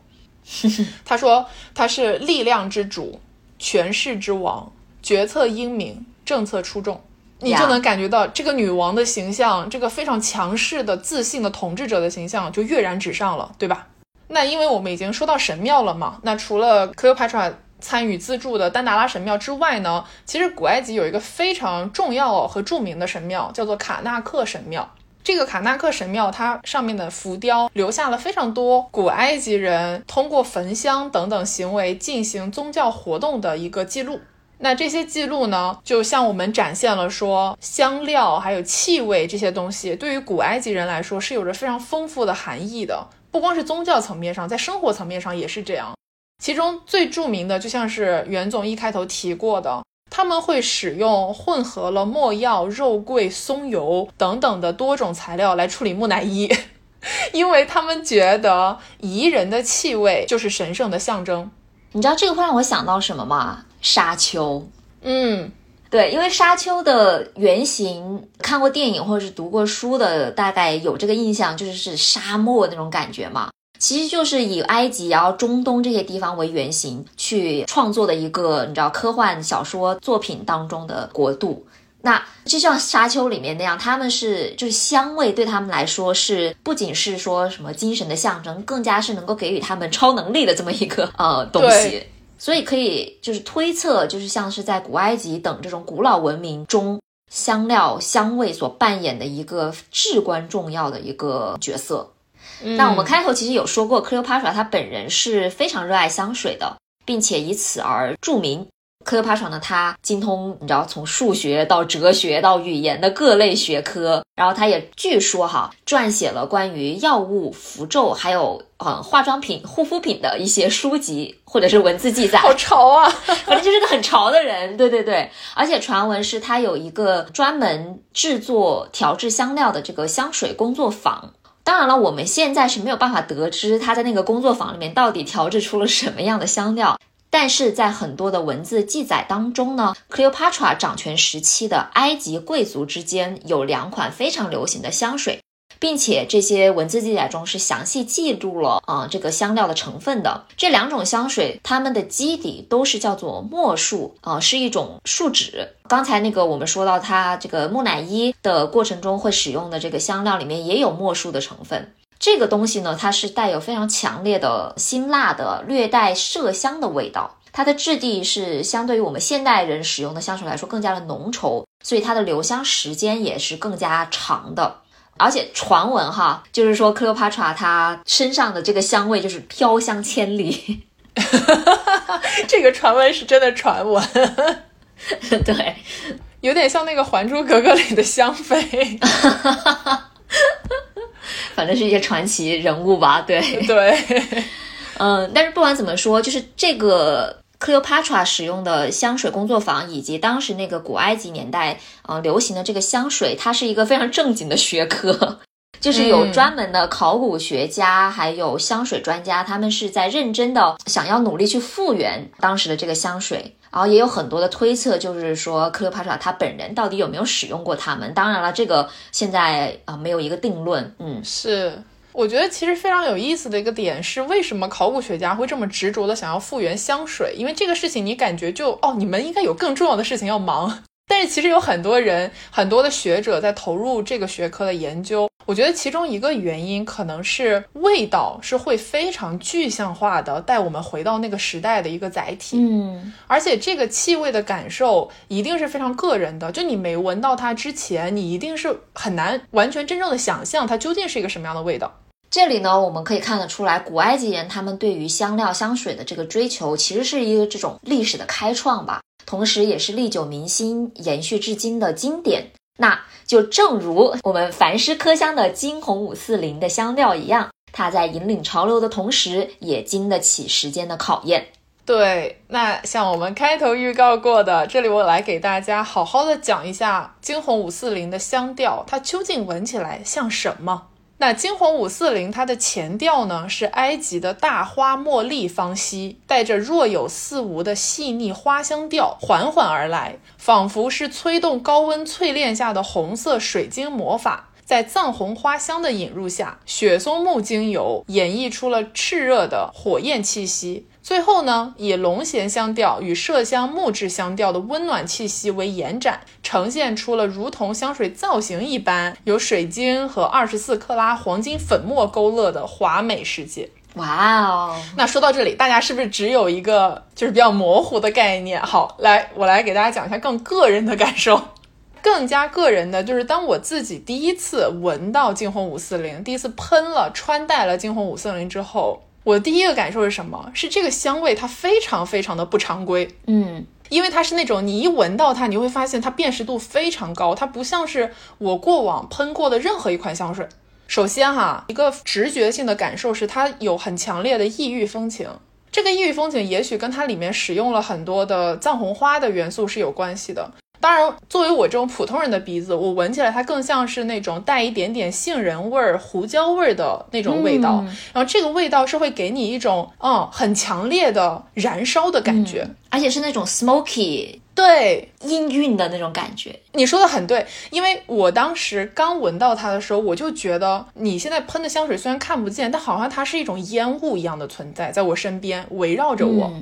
[SPEAKER 1] 他说他是力量之主，权势之王，决策英明，政策出众。你就能感觉到这个女王的形象，这个非常强势的、自信的统治者的形象就跃然纸上了，对吧？那因为我们已经说到神庙了嘛，那除了 Cleopatra 参与资助的丹达拉神庙之外呢，其实古埃及有一个非常重要和著名的神庙，叫做卡纳克神庙。这个卡纳克神庙，它上面的浮雕留下了非常多古埃及人通过焚香等等行为进行宗教活动的一个记录。那这些记录呢，就向我们展现了说，香料还有气味这些东西，对于古埃及人来说是有着非常丰富的含义的。不光是宗教层面上，在生活层面上也是这样。其中最著名的，就像是袁总一开头提过的，他们会使用混合了墨药、肉桂、松油等等的多种材料来处理木乃伊，因为他们觉得宜人的气味就是神圣的象征。
[SPEAKER 2] 你知道这个会让我想到什么吗？沙丘，
[SPEAKER 1] 嗯，
[SPEAKER 2] 对，因为沙丘的原型，看过电影或者是读过书的，大概有这个印象，就是是沙漠那种感觉嘛。其实就是以埃及然后中东这些地方为原型去创作的一个，你知道科幻小说作品当中的国度。那就像沙丘里面那样，他们是就是香味对他们来说是不仅是说什么精神的象征，更加是能够给予他们超能力的这么一个呃东西。所以可以就是推测，就是像是在古埃及等这种古老文明中，香料香味所扮演的一个至关重要的一个角色。那我们开头其实有说过，Cleopatra 她本人是非常热爱香水的，并且以此而著名。科罗帕爽呢，他精通你知道从数学到哲学到语言的各类学科，然后他也据说哈撰写了关于药物、符咒还有嗯化妆品、护肤品的一些书籍或者是文字记载。
[SPEAKER 1] 好潮啊！
[SPEAKER 2] 反正就是个很潮的人。对对对，而且传闻是他有一个专门制作调制香料的这个香水工作坊。当然了，我们现在是没有办法得知他在那个工作坊里面到底调制出了什么样的香料。但是在很多的文字记载当中呢，Cleopatra 掌权时期的埃及贵族之间有两款非常流行的香水，并且这些文字记载中是详细记录了啊这个香料的成分的。这两种香水，它们的基底都是叫做墨树啊，是一种树脂。刚才那个我们说到它这个木乃伊的过程中会使用的这个香料里面也有墨树的成分。这个东西呢，它是带有非常强烈的辛辣的、略带麝香的味道。它的质地是相对于我们现代人使用的香水来说更加的浓稠，所以它的留香时间也是更加长的。而且传闻哈，就是说 Cleopatra 她身上的这个香味就是飘香千里。
[SPEAKER 1] 这个传闻是真的传闻，
[SPEAKER 2] 对，
[SPEAKER 1] 有点像那个《还珠格格》里的香妃。
[SPEAKER 2] 反正是一些传奇人物吧，对。
[SPEAKER 1] 对，
[SPEAKER 2] 嗯，但是不管怎么说，就是这个 Cleopatra 使用的香水工作坊，以及当时那个古埃及年代啊流行的这个香水，它是一个非常正经的学科。就是有专门的考古学家，还有香水专家，他们是在认真的想要努力去复原当时的这个香水，然后也有很多的推测，就是说克罗帕莎他本人到底有没有使用过它们。当然了，这个现在啊没有一个定论。嗯，
[SPEAKER 1] 是，我觉得其实非常有意思的一个点是，为什么考古学家会这么执着的想要复原香水？因为这个事情你感觉就哦，你们应该有更重要的事情要忙。但是其实有很多人，很多的学者在投入这个学科的研究。我觉得其中一个原因可能是味道是会非常具象化的，带我们回到那个时代的一个载体。
[SPEAKER 2] 嗯，
[SPEAKER 1] 而且这个气味的感受一定是非常个人的，就你没闻到它之前，你一定是很难完全真正的想象它究竟是一个什么样的味道。
[SPEAKER 2] 这里呢，我们可以看得出来，古埃及人他们对于香料香水的这个追求，其实是一个这种历史的开创吧。同时，也是历久弥新、延续至今的经典。那就正如我们凡诗科香的惊鸿五四零的香调一样，它在引领潮流的同时，也经得起时间的考验。
[SPEAKER 1] 对，那像我们开头预告过的，这里我来给大家好好的讲一下惊鸿五四零的香调，它究竟闻起来像什么？那金红五四零，它的前调呢是埃及的大花茉莉芳烯，带着若有似无的细腻花香调缓缓而来，仿佛是催动高温淬炼下的红色水晶魔法，在藏红花香的引入下，雪松木精油演绎出了炽热的火焰气息。最后呢，以龙涎香调与麝香木质香调的温暖气息为延展，呈现出了如同香水造型一般，由水晶和二十四克拉黄金粉末勾勒的华美世界。
[SPEAKER 2] 哇哦！
[SPEAKER 1] 那说到这里，大家是不是只有一个就是比较模糊的概念？好，来，我来给大家讲一下更个人的感受，更加个人的就是当我自己第一次闻到惊鸿五四零，第一次喷了、穿戴了惊鸿五四零之后。我的第一个感受是什么？是这个香味它非常非常的不常规。
[SPEAKER 2] 嗯，
[SPEAKER 1] 因为它是那种你一闻到它，你会发现它辨识度非常高，它不像是我过往喷过的任何一款香水。首先哈，一个直觉性的感受是它有很强烈的异域风情。这个异域风情也许跟它里面使用了很多的藏红花的元素是有关系的。当然，作为我这种普通人的鼻子，我闻起来它更像是那种带一点点杏仁味儿、胡椒味儿的那种味道。然后这个味道是会给你一种嗯很强烈的燃烧的感觉，
[SPEAKER 2] 而且是那种 smoky
[SPEAKER 1] 对。
[SPEAKER 2] 氤氲的那种感觉。
[SPEAKER 1] 你说的很对，因为我当时刚闻到它的时候，我就觉得你现在喷的香水虽然看不见，但好像它是一种烟雾一样的存在，在我身边围绕着我，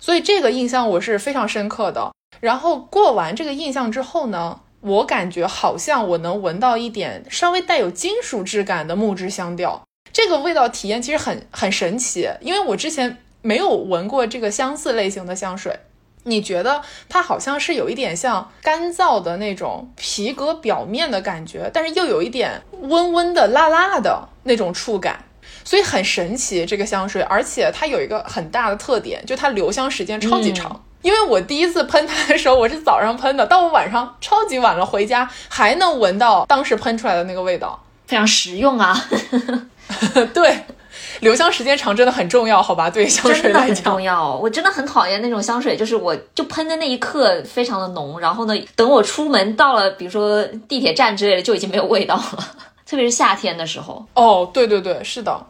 [SPEAKER 1] 所以这个印象我是非常深刻的。然后过完这个印象之后呢，我感觉好像我能闻到一点稍微带有金属质感的木质香调，这个味道体验其实很很神奇，因为我之前没有闻过这个相似类型的香水。你觉得它好像是有一点像干燥的那种皮革表面的感觉，但是又有一点温温的辣辣的那种触感，所以很神奇这个香水，而且它有一个很大的特点，就它留香时间超级长。因为我第一次喷它的时候，我是早上喷的，到我晚上超级晚了回家，还能闻到当时喷出来的那个味道，
[SPEAKER 2] 非常实用啊。
[SPEAKER 1] 对，留香时间长真的很重要，好吧？对香水来讲，
[SPEAKER 2] 很重要。我真的很讨厌那种香水，就是我就喷的那一刻非常的浓，然后呢，等我出门到了，比如说地铁站之类的，就已经没有味道了。特别是夏天的时候。
[SPEAKER 1] 哦，对对对，是的。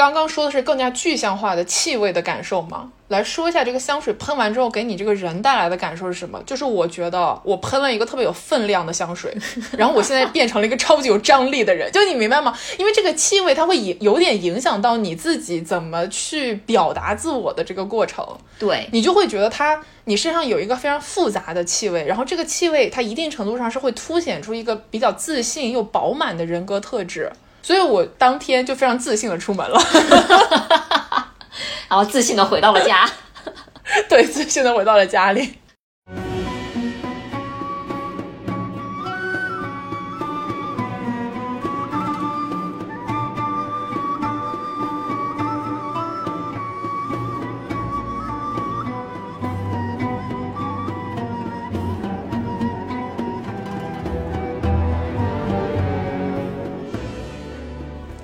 [SPEAKER 1] 刚刚说的是更加具象化的气味的感受吗？来说一下这个香水喷完之后给你这个人带来的感受是什么？就是我觉得我喷了一个特别有分量的香水，然后我现在变成了一个超级有张力的人，就你明白吗？因为这个气味它会影有点影响到你自己怎么去表达自我的这个过程，
[SPEAKER 2] 对
[SPEAKER 1] 你就会觉得它你身上有一个非常复杂的气味，然后这个气味它一定程度上是会凸显出一个比较自信又饱满的人格特质，所以我当天就非常自信的出门了。
[SPEAKER 2] 然后自信的回到了家，
[SPEAKER 1] 对，自信的回到了家里。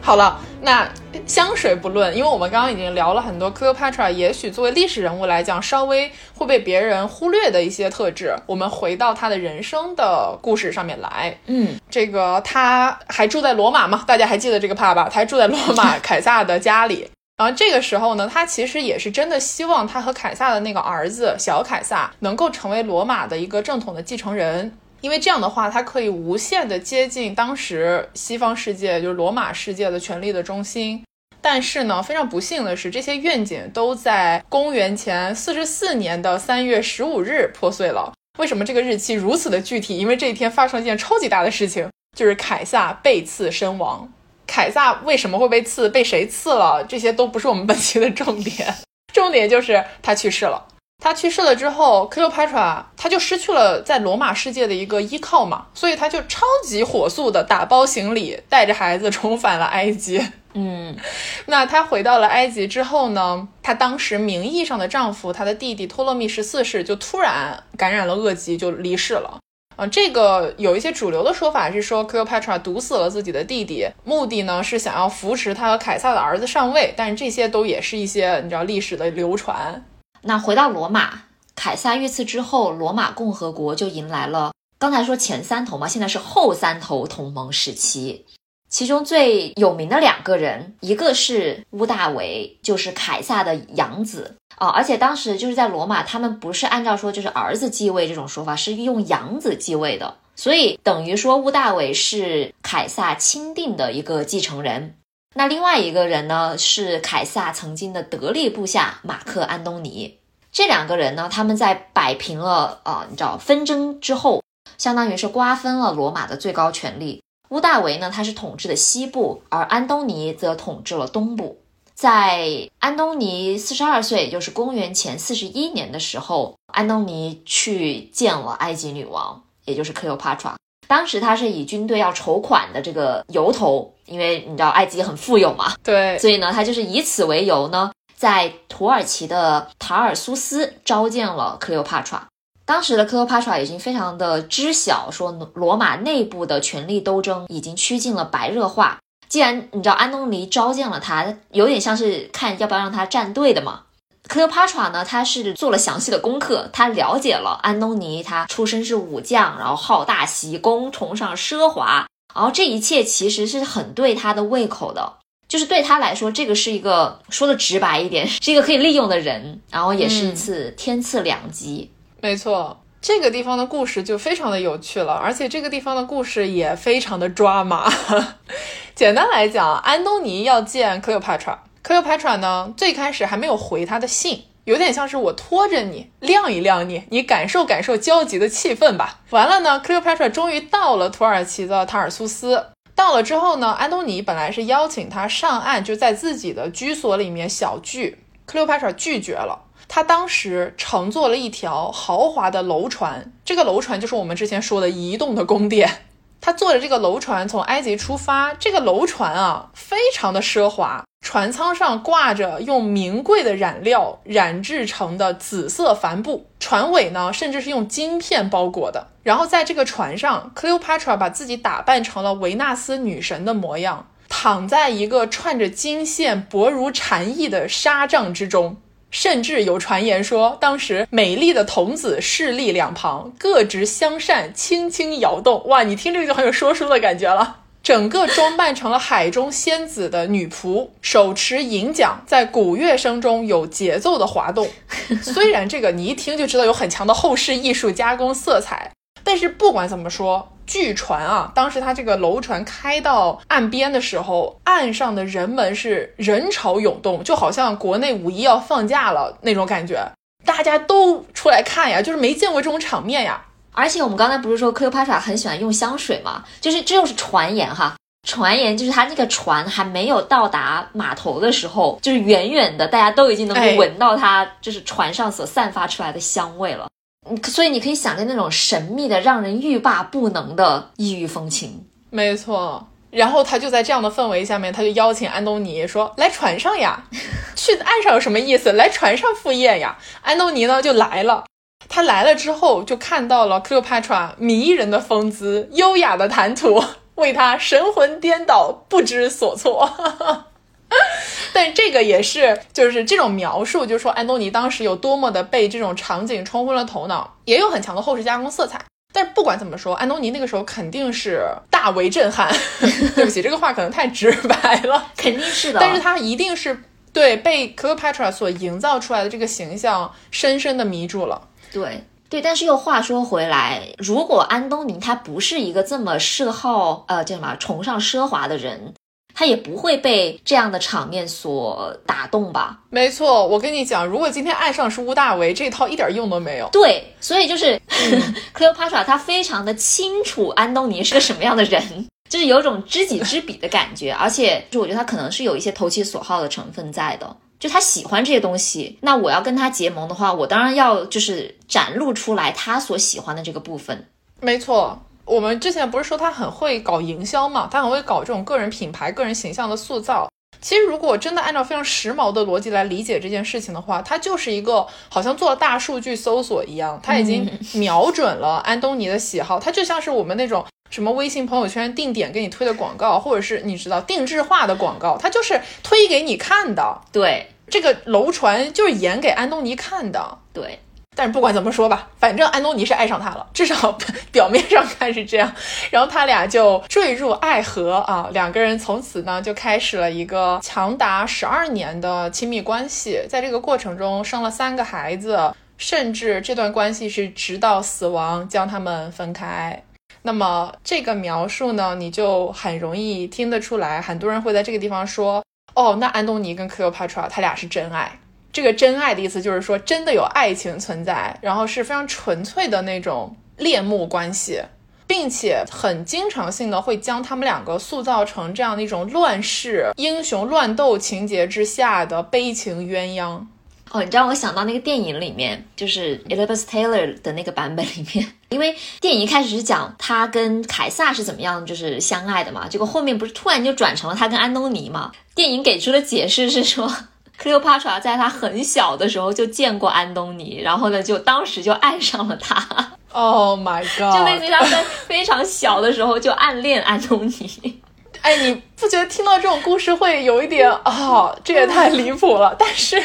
[SPEAKER 1] 好了，那。香水不论，因为我们刚刚已经聊了很多，Cleopatra 也许作为历史人物来讲，稍微会被别人忽略的一些特质。我们回到他的人生的故事上面来，
[SPEAKER 2] 嗯，
[SPEAKER 1] 这个他还住在罗马吗？大家还记得这个帕吧？他还住在罗马凯撒的家里。然后这个时候呢，他其实也是真的希望他和凯撒的那个儿子小凯撒能够成为罗马的一个正统的继承人。因为这样的话，它可以无限的接近当时西方世界，就是罗马世界的权力的中心。但是呢，非常不幸的是，这些愿景都在公元前四十四年的三月十五日破碎了。为什么这个日期如此的具体？因为这一天发生了一件超级大的事情，就是凯撒被刺身亡。凯撒为什么会被刺？被谁刺了？这些都不是我们本期的重点，重点就是他去世了。他去世了之后，Cleopatra 他就失去了在罗马世界的一个依靠嘛，所以他就超级火速的打包行李，带着孩子重返了埃及。
[SPEAKER 2] 嗯，
[SPEAKER 1] 那她回到了埃及之后呢？她当时名义上的丈夫，她的弟弟托勒密十四世就突然感染了恶疾，就离世了。啊，这个有一些主流的说法是说，Cleopatra 毒死了自己的弟弟，目的呢是想要扶持他和凯撒的儿子上位。但是这些都也是一些你知道历史的流传。
[SPEAKER 2] 那回到罗马，凯撒遇刺之后，罗马共和国就迎来了刚才说前三头嘛，现在是后三头同盟时期。其中最有名的两个人，一个是屋大维，就是凯撒的养子啊，而且当时就是在罗马，他们不是按照说就是儿子继位这种说法，是用养子继位的，所以等于说屋大维是凯撒钦定的一个继承人。那另外一个人呢，是凯撒曾经的得力部下马克安东尼。这两个人呢，他们在摆平了啊，你知道纷争之后，相当于是瓜分了罗马的最高权力。屋大维呢，他是统治的西部，而安东尼则统治了东部。在安东尼四十二岁，也就是公元前四十一年的时候，安东尼去见了埃及女王，也就是 Cleopatra。当时他是以军队要筹款的这个由头，因为你知道埃及很富有嘛，
[SPEAKER 1] 对，
[SPEAKER 2] 所以呢，他就是以此为由呢，在土耳其的塔尔苏斯召见了 Cleopatra。当时的克罗帕特拉已经非常的知晓，说罗马内部的权力斗争已经趋近了白热化。既然你知道安东尼召见了他，有点像是看要不要让他站队的嘛。克罗帕特拉呢，他是做了详细的功课，他了解了安东尼，他出身是武将，然后好大喜功，崇尚奢华，然后这一切其实是很对他的胃口的。就是对他来说，这个是一个说的直白一点，是一个可以利用的人，然后也是一次天赐良机。
[SPEAKER 1] 没错，这个地方的故事就非常的有趣了，而且这个地方的故事也非常的抓马。简单来讲，安东尼要见 Cleopatra，Cleopatra 呢最开始还没有回他的信，有点像是我拖着你晾一晾你，你感受感受焦急的气氛吧。完了呢，Cleopatra 终于到了土耳其的塔尔苏斯。到了之后呢，安东尼本来是邀请他上岸，就在自己的居所里面小聚。克罗帕特拒绝了。他当时乘坐了一条豪华的楼船，这个楼船就是我们之前说的移动的宫殿。他坐着这个楼船从埃及出发，这个楼船啊，非常的奢华。船舱上挂着用名贵的染料染制成的紫色帆布，船尾呢甚至是用金片包裹的。然后在这个船上，Cleopatra 把自己打扮成了维纳斯女神的模样，躺在一个串着金线、薄如蝉翼的纱帐之中。甚至有传言说，当时美丽的童子侍立两旁，各执香扇，轻轻摇动。哇，你听这个就很有说书的感觉了。整个装扮成了海中仙子的女仆，手持银桨，在鼓乐声中有节奏的滑动。虽然这个你一听就知道有很强的后世艺术加工色彩，但是不管怎么说，据传啊，当时他这个楼船开到岸边的时候，岸上的人们是人潮涌动，就好像国内五一要放假了那种感觉，大家都出来看呀，就是没见过这种场面呀。
[SPEAKER 2] 而且我们刚才不是说克罗帕特拉很喜欢用香水吗？就是这又是传言哈，传言就是他那个船还没有到达码头的时候，就是远远的大家都已经能够闻到它就是船上所散发出来的香味了。所以你可以想见那种神秘的、让人欲罢不能的异域风情。
[SPEAKER 1] 没错，然后他就在这样的氛围下面，他就邀请安东尼说：“来船上呀，去岸上有什么意思？来船上赴宴呀。”安东尼呢就来了。他来了之后，就看到了 Cleopatra 迷人的风姿、优雅的谈吐，为他神魂颠倒、不知所措。但这个也是，就是这种描述，就是说安东尼当时有多么的被这种场景冲昏了头脑，也有很强的后世加工色彩。但是不管怎么说，安东尼那个时候肯定是大为震撼。对不起，这个话可能太直白了，
[SPEAKER 2] 肯定是的。
[SPEAKER 1] 但是他一定是对被 Cleopatra 所营造出来的这个形象深深的迷住了。
[SPEAKER 2] 对对，但是又话说回来，如果安东尼他不是一个这么嗜好呃叫什么崇尚奢华的人，他也不会被这样的场面所打动吧？
[SPEAKER 1] 没错，我跟你讲，如果今天爱上是乌大维，这套一点用都没有。
[SPEAKER 2] 对，所以就是克罗帕特拉他非常的清楚安东尼是个什么样的人，就是有种知己知彼的感觉，而且就我觉得他可能是有一些投其所好的成分在的。就他喜欢这些东西，那我要跟他结盟的话，我当然要就是展露出来他所喜欢的这个部分。
[SPEAKER 1] 没错，我们之前不是说他很会搞营销嘛，他很会搞这种个人品牌、个人形象的塑造。其实如果真的按照非常时髦的逻辑来理解这件事情的话，他就是一个好像做了大数据搜索一样，他已经瞄准了安东尼的喜好，他就像是我们那种。什么微信朋友圈定点给你推的广告，或者是你知道定制化的广告，它就是推给你看的。
[SPEAKER 2] 对，
[SPEAKER 1] 这个楼船就是演给安东尼看的。
[SPEAKER 2] 对，
[SPEAKER 1] 但是不管怎么说吧，反正安东尼是爱上他了，至少 表面上看是这样。然后他俩就坠入爱河啊，两个人从此呢就开始了一个长达十二年的亲密关系，在这个过程中生了三个孩子，甚至这段关系是直到死亡将他们分开。那么这个描述呢，你就很容易听得出来，很多人会在这个地方说，哦，那安东尼跟克罗帕特拉他俩是真爱。这个真爱的意思就是说，真的有爱情存在，然后是非常纯粹的那种恋慕关系，并且很经常性的会将他们两个塑造成这样的一种乱世英雄乱斗情节之下的悲情鸳鸯。
[SPEAKER 2] 哦，你知道我想到那个电影里面，就是 Elizabeth Taylor 的那个版本里面，因为电影一开始是讲他跟凯撒是怎么样就是相爱的嘛，结果后面不是突然就转成了他跟安东尼嘛？电影给出的解释是说，克利欧帕特拉在他很小的时候就见过安东尼，然后呢，就当时就爱上了他。
[SPEAKER 1] Oh my god！
[SPEAKER 2] 就类似于他在非常小的时候就暗恋安东尼。
[SPEAKER 1] 哎，你不觉得听到这种故事会有一点啊，这也太离谱了？但是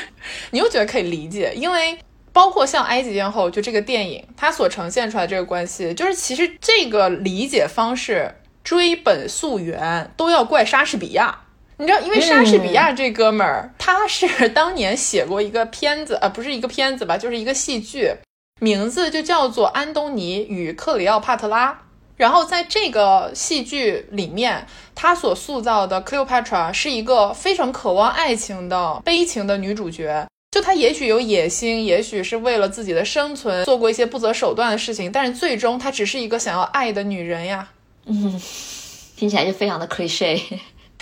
[SPEAKER 1] 你又觉得可以理解，因为包括像埃及艳后，就这个电影它所呈现出来这个关系，就是其实这个理解方式追本溯源都要怪莎士比亚。你知道，因为莎士比亚这哥们儿，他是当年写过一个片子，呃，不是一个片子吧，就是一个戏剧。名字就叫做《安东尼与克里奥帕特拉》，然后在这个戏剧里面，他所塑造的 Cleopatra 是一个非常渴望爱情的悲情的女主角。就她也许有野心，也许是为了自己的生存做过一些不择手段的事情，但是最终她只是一个想要爱的女人呀。
[SPEAKER 2] 嗯，听起来就非常的 cliche，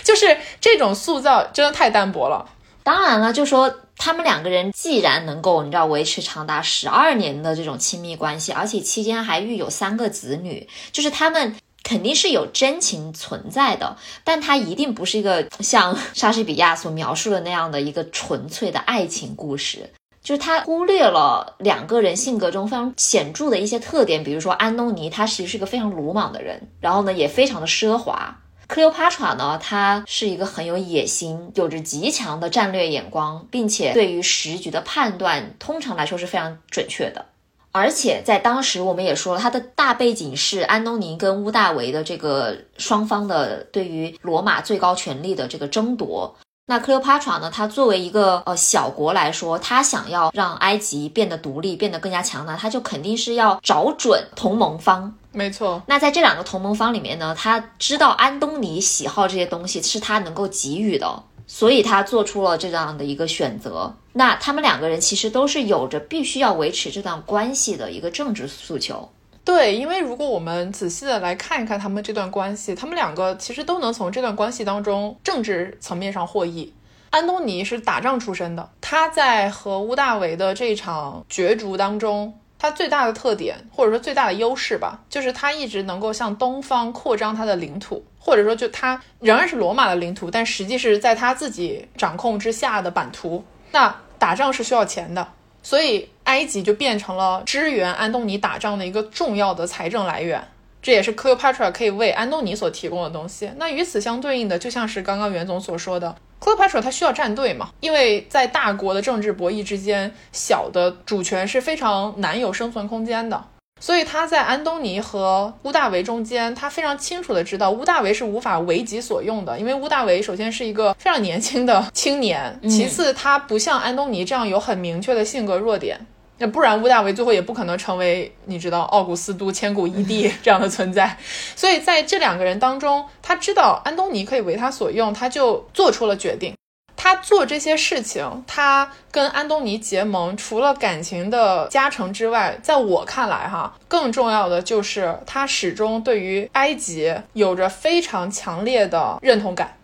[SPEAKER 1] 就是这种塑造真的太单薄了。
[SPEAKER 2] 当然了，就说。他们两个人既然能够，你知道维持长达十二年的这种亲密关系，而且期间还育有三个子女，就是他们肯定是有真情存在的。但他一定不是一个像莎士比亚所描述的那样的一个纯粹的爱情故事，就是他忽略了两个人性格中非常显著的一些特点，比如说安东尼，他其实是一个非常鲁莽的人，然后呢也非常的奢华。克里欧帕特呢，他是一个很有野心、有着极强的战略眼光，并且对于时局的判断，通常来说是非常准确的。而且在当时，我们也说了，他的大背景是安东尼跟乌大维的这个双方的对于罗马最高权力的这个争夺。那克利欧帕特拉呢，她作为一个呃小国来说，她想要让埃及变得独立，变得更加强大，她就肯定是要找准同盟方。
[SPEAKER 1] 没错，
[SPEAKER 2] 那在这两个同盟方里面呢，他知道安东尼喜好这些东西是他能够给予的，所以他做出了这样的一个选择。那他们两个人其实都是有着必须要维持这段关系的一个政治诉求。
[SPEAKER 1] 对，因为如果我们仔细的来看一看他们这段关系，他们两个其实都能从这段关系当中政治层面上获益。安东尼是打仗出身的，他在和屋大维的这场角逐当中。他最大的特点，或者说最大的优势吧，就是他一直能够向东方扩张他的领土，或者说就他仍然是罗马的领土，但实际是在他自己掌控之下的版图。那打仗是需要钱的，所以埃及就变成了支援安东尼打仗的一个重要的财政来源。这也是 Cleopatra 可以为安东尼所提供的东西。那与此相对应的，就像是刚刚袁总所说的，Cleopatra 他需要站队嘛？因为在大国的政治博弈之间，小的主权是非常难有生存空间的。所以他在安东尼和乌大维中间，他非常清楚的知道乌大维是无法为己所用的，因为乌大维首先是一个非常年轻的青年，其次他不像安东尼这样有很明确的性格弱点。那不然，乌大维最后也不可能成为你知道奥古斯都千古一帝 这样的存在。所以在这两个人当中，他知道安东尼可以为他所用，他就做出了决定。他做这些事情，他跟安东尼结盟，除了感情的加成之外，在我看来，哈，更重要的就是他始终对于埃及有着非常强烈的认同感。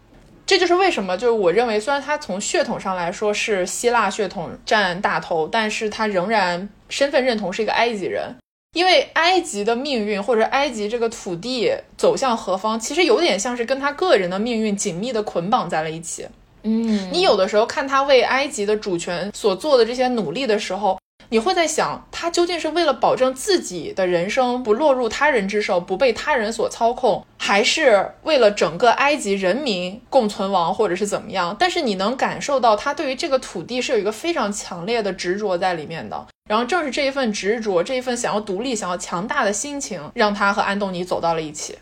[SPEAKER 1] 这就是为什么，就是我认为，虽然他从血统上来说是希腊血统占大头，但是他仍然身份认同是一个埃及人，因为埃及的命运或者埃及这个土地走向何方，其实有点像是跟他个人的命运紧密的捆绑在了一起。
[SPEAKER 2] 嗯，
[SPEAKER 1] 你有的时候看他为埃及的主权所做的这些努力的时候。你会在想，他究竟是为了保证自己的人生不落入他人之手，不被他人所操控，还是为了整个埃及人民共存亡，或者是怎么样？但是你能感受到，他对于这个土地是有一个非常强烈的执着在里面的。然后正是这一份执着，这一份想要独立、想要强大的心情，让他和安东尼走到了一起。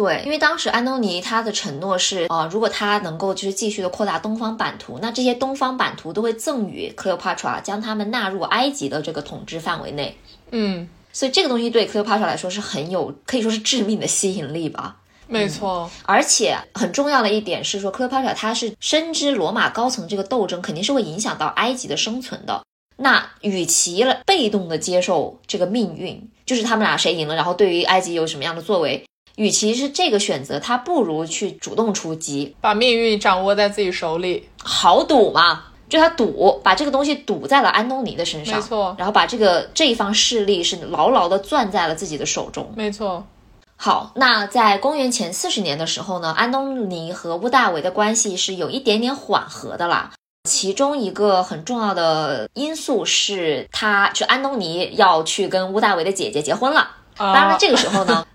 [SPEAKER 2] 对，因为当时安东尼他的承诺是，呃，如果他能够就是继续的扩大东方版图，那这些东方版图都会赠予 Cleopatra，将他们纳入埃及的这个统治范围内。
[SPEAKER 1] 嗯，
[SPEAKER 2] 所以这个东西对 Cleopatra 来说是很有，可以说是致命的吸引力吧。
[SPEAKER 1] 没错，
[SPEAKER 2] 而且很重要的一点是说，Cleopatra 他是深知罗马高层这个斗争肯定是会影响到埃及的生存的。那与其被动的接受这个命运，就是他们俩谁赢了，然后对于埃及有什么样的作为。与其是这个选择，他不如去主动出击，
[SPEAKER 1] 把命运掌握在自己手里，
[SPEAKER 2] 好赌嘛？就他赌，把这个东西赌在了安东尼的身上，
[SPEAKER 1] 没错。
[SPEAKER 2] 然后把这个这一方势力是牢牢的攥在了自己的手中，
[SPEAKER 1] 没错。
[SPEAKER 2] 好，那在公元前四十年的时候呢，安东尼和屋大维的关系是有一点点缓和的啦。其中一个很重要的因素是，他就安东尼要去跟屋大维的姐姐结婚了。当然，这个时候呢，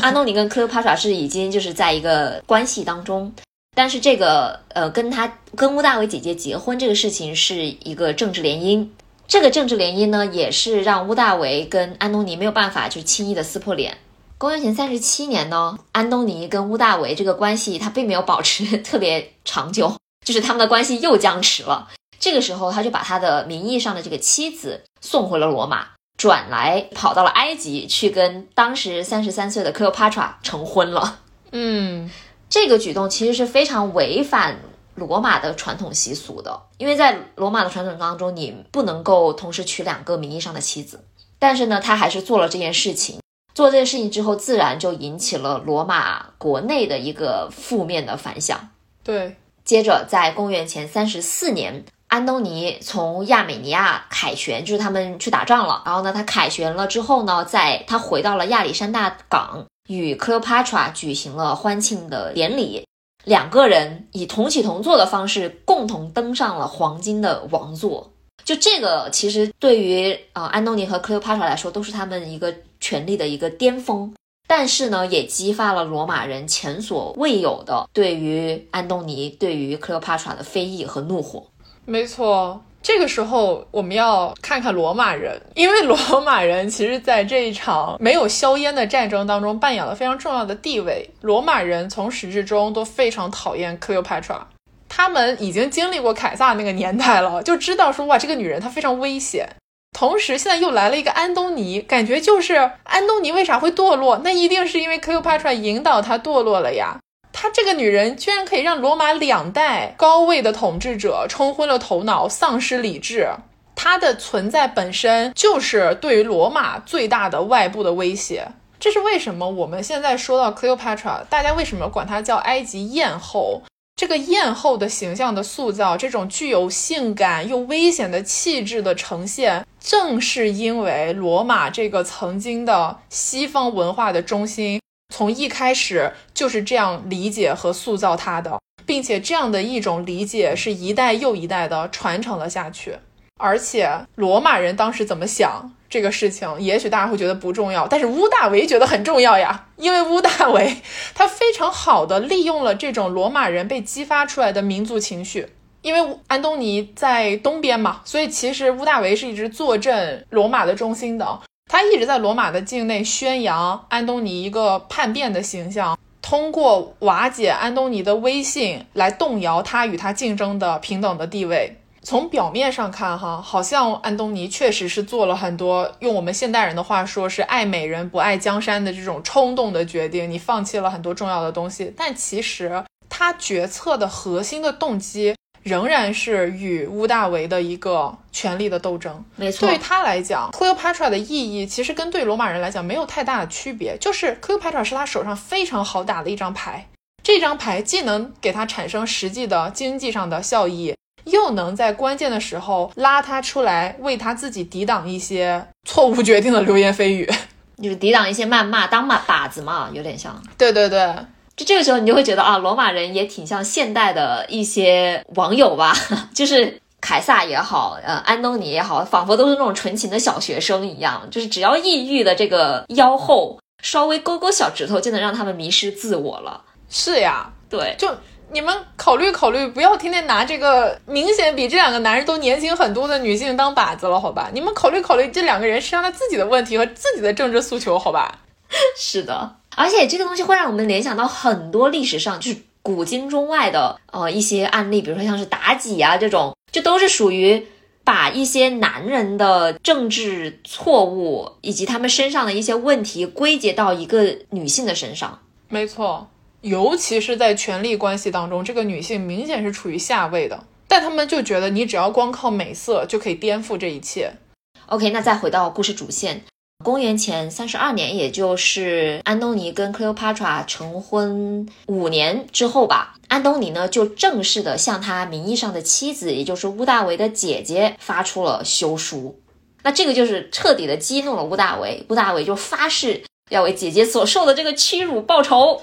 [SPEAKER 2] 安东尼跟克利奥帕特是已经就是在一个关系当中。但是这个呃，跟他跟乌大维姐姐结婚这个事情是一个政治联姻。这个政治联姻呢，也是让乌大维跟安东尼没有办法就轻易的撕破脸。公元前三十七年呢，安东尼跟乌大维这个关系他并没有保持 特别长久，就是他们的关系又僵持了。这个时候，他就把他的名义上的这个妻子送回了罗马，转来跑到了埃及去跟当时三十三岁的克罗帕特成婚了。
[SPEAKER 1] 嗯，
[SPEAKER 2] 这个举动其实是非常违反罗马的传统习俗的，因为在罗马的传统当中，你不能够同时娶两个名义上的妻子。但是呢，他还是做了这件事情。做这件事情之后，自然就引起了罗马国内的一个负面的反响。
[SPEAKER 1] 对，
[SPEAKER 2] 接着在公元前三十四年，安东尼从亚美尼亚凯旋，就是他们去打仗了。然后呢，他凯旋了之后呢，在他回到了亚历山大港，与 Cleopatra 举行了欢庆的典礼。两个人以同起同坐的方式，共同登上了黄金的王座。就这个，其实对于呃安东尼和 Cleopatra 来说，都是他们一个。权力的一个巅峰，但是呢，也激发了罗马人前所未有的对于安东尼、对于克罗帕特的非议和怒火。
[SPEAKER 1] 没错，这个时候我们要看看罗马人，因为罗马人其实在这一场没有硝烟的战争当中扮演了非常重要的地位。罗马人从始至终都非常讨厌克罗帕特，他们已经经历过凯撒那个年代了，就知道说哇，这个女人她非常危险。同时，现在又来了一个安东尼，感觉就是安东尼为啥会堕落？那一定是因为 Cleopatra 引导他堕落了呀。她这个女人居然可以让罗马两代高位的统治者冲昏了头脑，丧失理智。她的存在本身就是对于罗马最大的外部的威胁。这是为什么？我们现在说到 Cleopatra，大家为什么管她叫埃及艳后？这个艳后的形象的塑造，这种具有性感又危险的气质的呈现，正是因为罗马这个曾经的西方文化的中心，从一开始就是这样理解和塑造他的，并且这样的一种理解是一代又一代的传承了下去。而且罗马人当时怎么想？这个事情也许大家会觉得不重要，但是乌大维觉得很重要呀，因为乌大维他非常好的利用了这种罗马人被激发出来的民族情绪。因为安东尼在东边嘛，所以其实乌大维是一直坐镇罗马的中心的，他一直在罗马的境内宣扬安东尼一个叛变的形象，通过瓦解安东尼的威信来动摇他与他竞争的平等的地位。从表面上看，哈，好像安东尼确实是做了很多用我们现代人的话说是爱美人不爱江山的这种冲动的决定，你放弃了很多重要的东西。但其实他决策的核心的动机仍然是与乌大维的一个权力的斗争。
[SPEAKER 2] 没错，
[SPEAKER 1] 对于他来讲，Cleopatra 的意义其实跟对罗马人来讲没有太大的区别，就是 Cleopatra 是他手上非常好打的一张牌，这张牌既能给他产生实际的经济上的效益。又能在关键的时候拉他出来，为他自己抵挡一些错误决定的流言蜚语，
[SPEAKER 2] 就是抵挡一些谩骂，当马靶子嘛，有点像。
[SPEAKER 1] 对对对，
[SPEAKER 2] 就这个时候你就会觉得啊，罗马人也挺像现代的一些网友吧，就是凯撒也好，呃，安东尼也好，仿佛都是那种纯情的小学生一样，就是只要抑郁的这个腰后稍微勾勾小指头，就能让他们迷失自我了。
[SPEAKER 1] 是呀，
[SPEAKER 2] 对，
[SPEAKER 1] 就。你们考虑考虑，不要天天拿这个明显比这两个男人都年轻很多的女性当靶子了，好吧？你们考虑考虑这两个人身上他自己的问题和自己的政治诉求，好吧？
[SPEAKER 2] 是的，而且这个东西会让我们联想到很多历史上就是古今中外的呃一些案例，比如说像是妲己啊这种，就都是属于把一些男人的政治错误以及他们身上的一些问题归结到一个女性的身上。
[SPEAKER 1] 没错。尤其是在权力关系当中，这个女性明显是处于下位的，但他们就觉得你只要光靠美色就可以颠覆这一切。
[SPEAKER 2] OK，那再回到故事主线，公元前三十二年，也就是安东尼跟 Cleopatra 成婚五年之后吧，安东尼呢就正式的向他名义上的妻子，也就是乌大维的姐姐发出了休书。那这个就是彻底的激怒了乌大维，乌大维就发誓要为姐姐所受的这个屈辱报仇。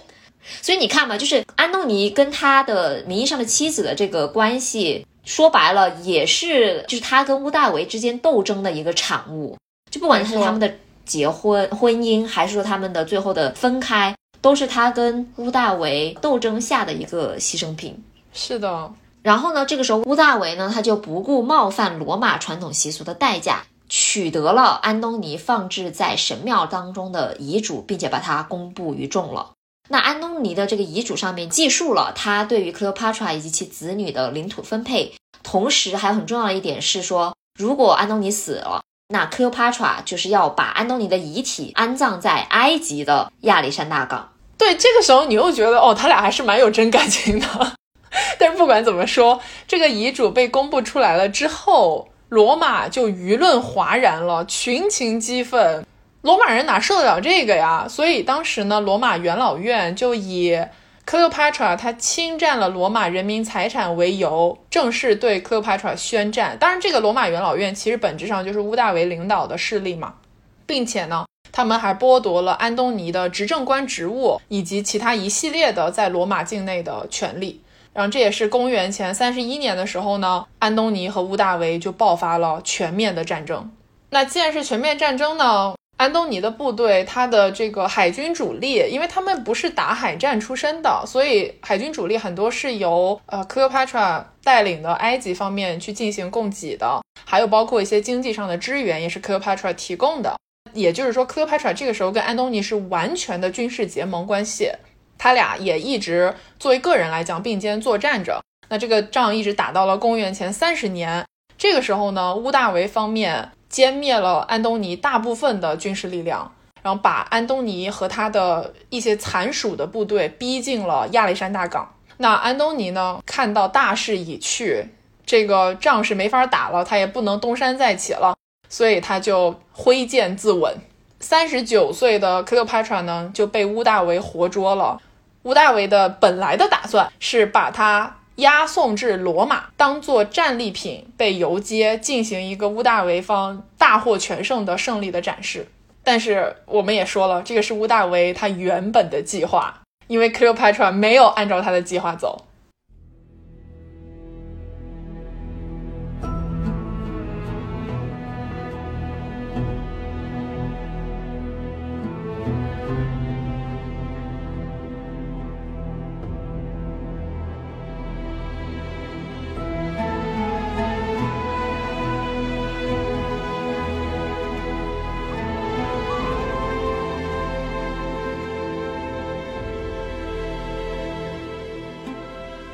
[SPEAKER 2] 所以你看嘛，就是安东尼跟他的名义上的妻子的这个关系，说白了也是就是他跟乌大维之间斗争的一个产物。就不管是他们的结婚婚姻，还是说他们的最后的分开，都是他跟乌大维斗争下的一个牺牲品。
[SPEAKER 1] 是的。
[SPEAKER 2] 然后呢，这个时候乌大维呢，他就不顾冒犯罗马传统习俗的代价，取得了安东尼放置在神庙当中的遗嘱，并且把它公布于众了。那安东尼的这个遗嘱上面记述了他对于 Cleopatra 以及其子女的领土分配，同时还有很重要的一点是说，如果安东尼死了，那 Cleopatra 就是要把安东尼的遗体安葬在埃及的亚历山大港。
[SPEAKER 1] 对，这个时候你又觉得哦，他俩还是蛮有真感情的。但是不管怎么说，这个遗嘱被公布出来了之后，罗马就舆论哗然了，群情激愤。罗马人哪受得了这个呀？所以当时呢，罗马元老院就以 Cleopatra 他侵占了罗马人民财产为由，正式对 Cleopatra 宣战。当然，这个罗马元老院其实本质上就是屋大维领导的势力嘛，并且呢，他们还剥夺了安东尼的执政官职务以及其他一系列的在罗马境内的权利。然后这也是公元前三十一年的时候呢，安东尼和屋大维就爆发了全面的战争。那既然是全面战争呢？安东尼的部队，他的这个海军主力，因为他们不是打海战出身的，所以海军主力很多是由呃 Cleopatra 带领的埃及方面去进行供给的，还有包括一些经济上的支援也是 Cleopatra 提供的。也就是说，Cleopatra 这个时候跟安东尼是完全的军事结盟关系，他俩也一直作为个人来讲并肩作战着。那这个仗一直打到了公元前三十年，这个时候呢，屋大维方面。歼灭了安东尼大部分的军事力量，然后把安东尼和他的一些残属的部队逼进了亚历山大港。那安东尼呢，看到大势已去，这个仗是没法打了，他也不能东山再起了，所以他就挥剑自刎。三十九岁的 Cleopatra 呢，就被屋大维活捉了。屋大维的本来的打算是把他。押送至罗马，当做战利品被游街，进行一个乌大维方大获全胜的胜利的展示。但是我们也说了，这个是乌大维他原本的计划，因为 Cleopatra 没有按照他的计划走。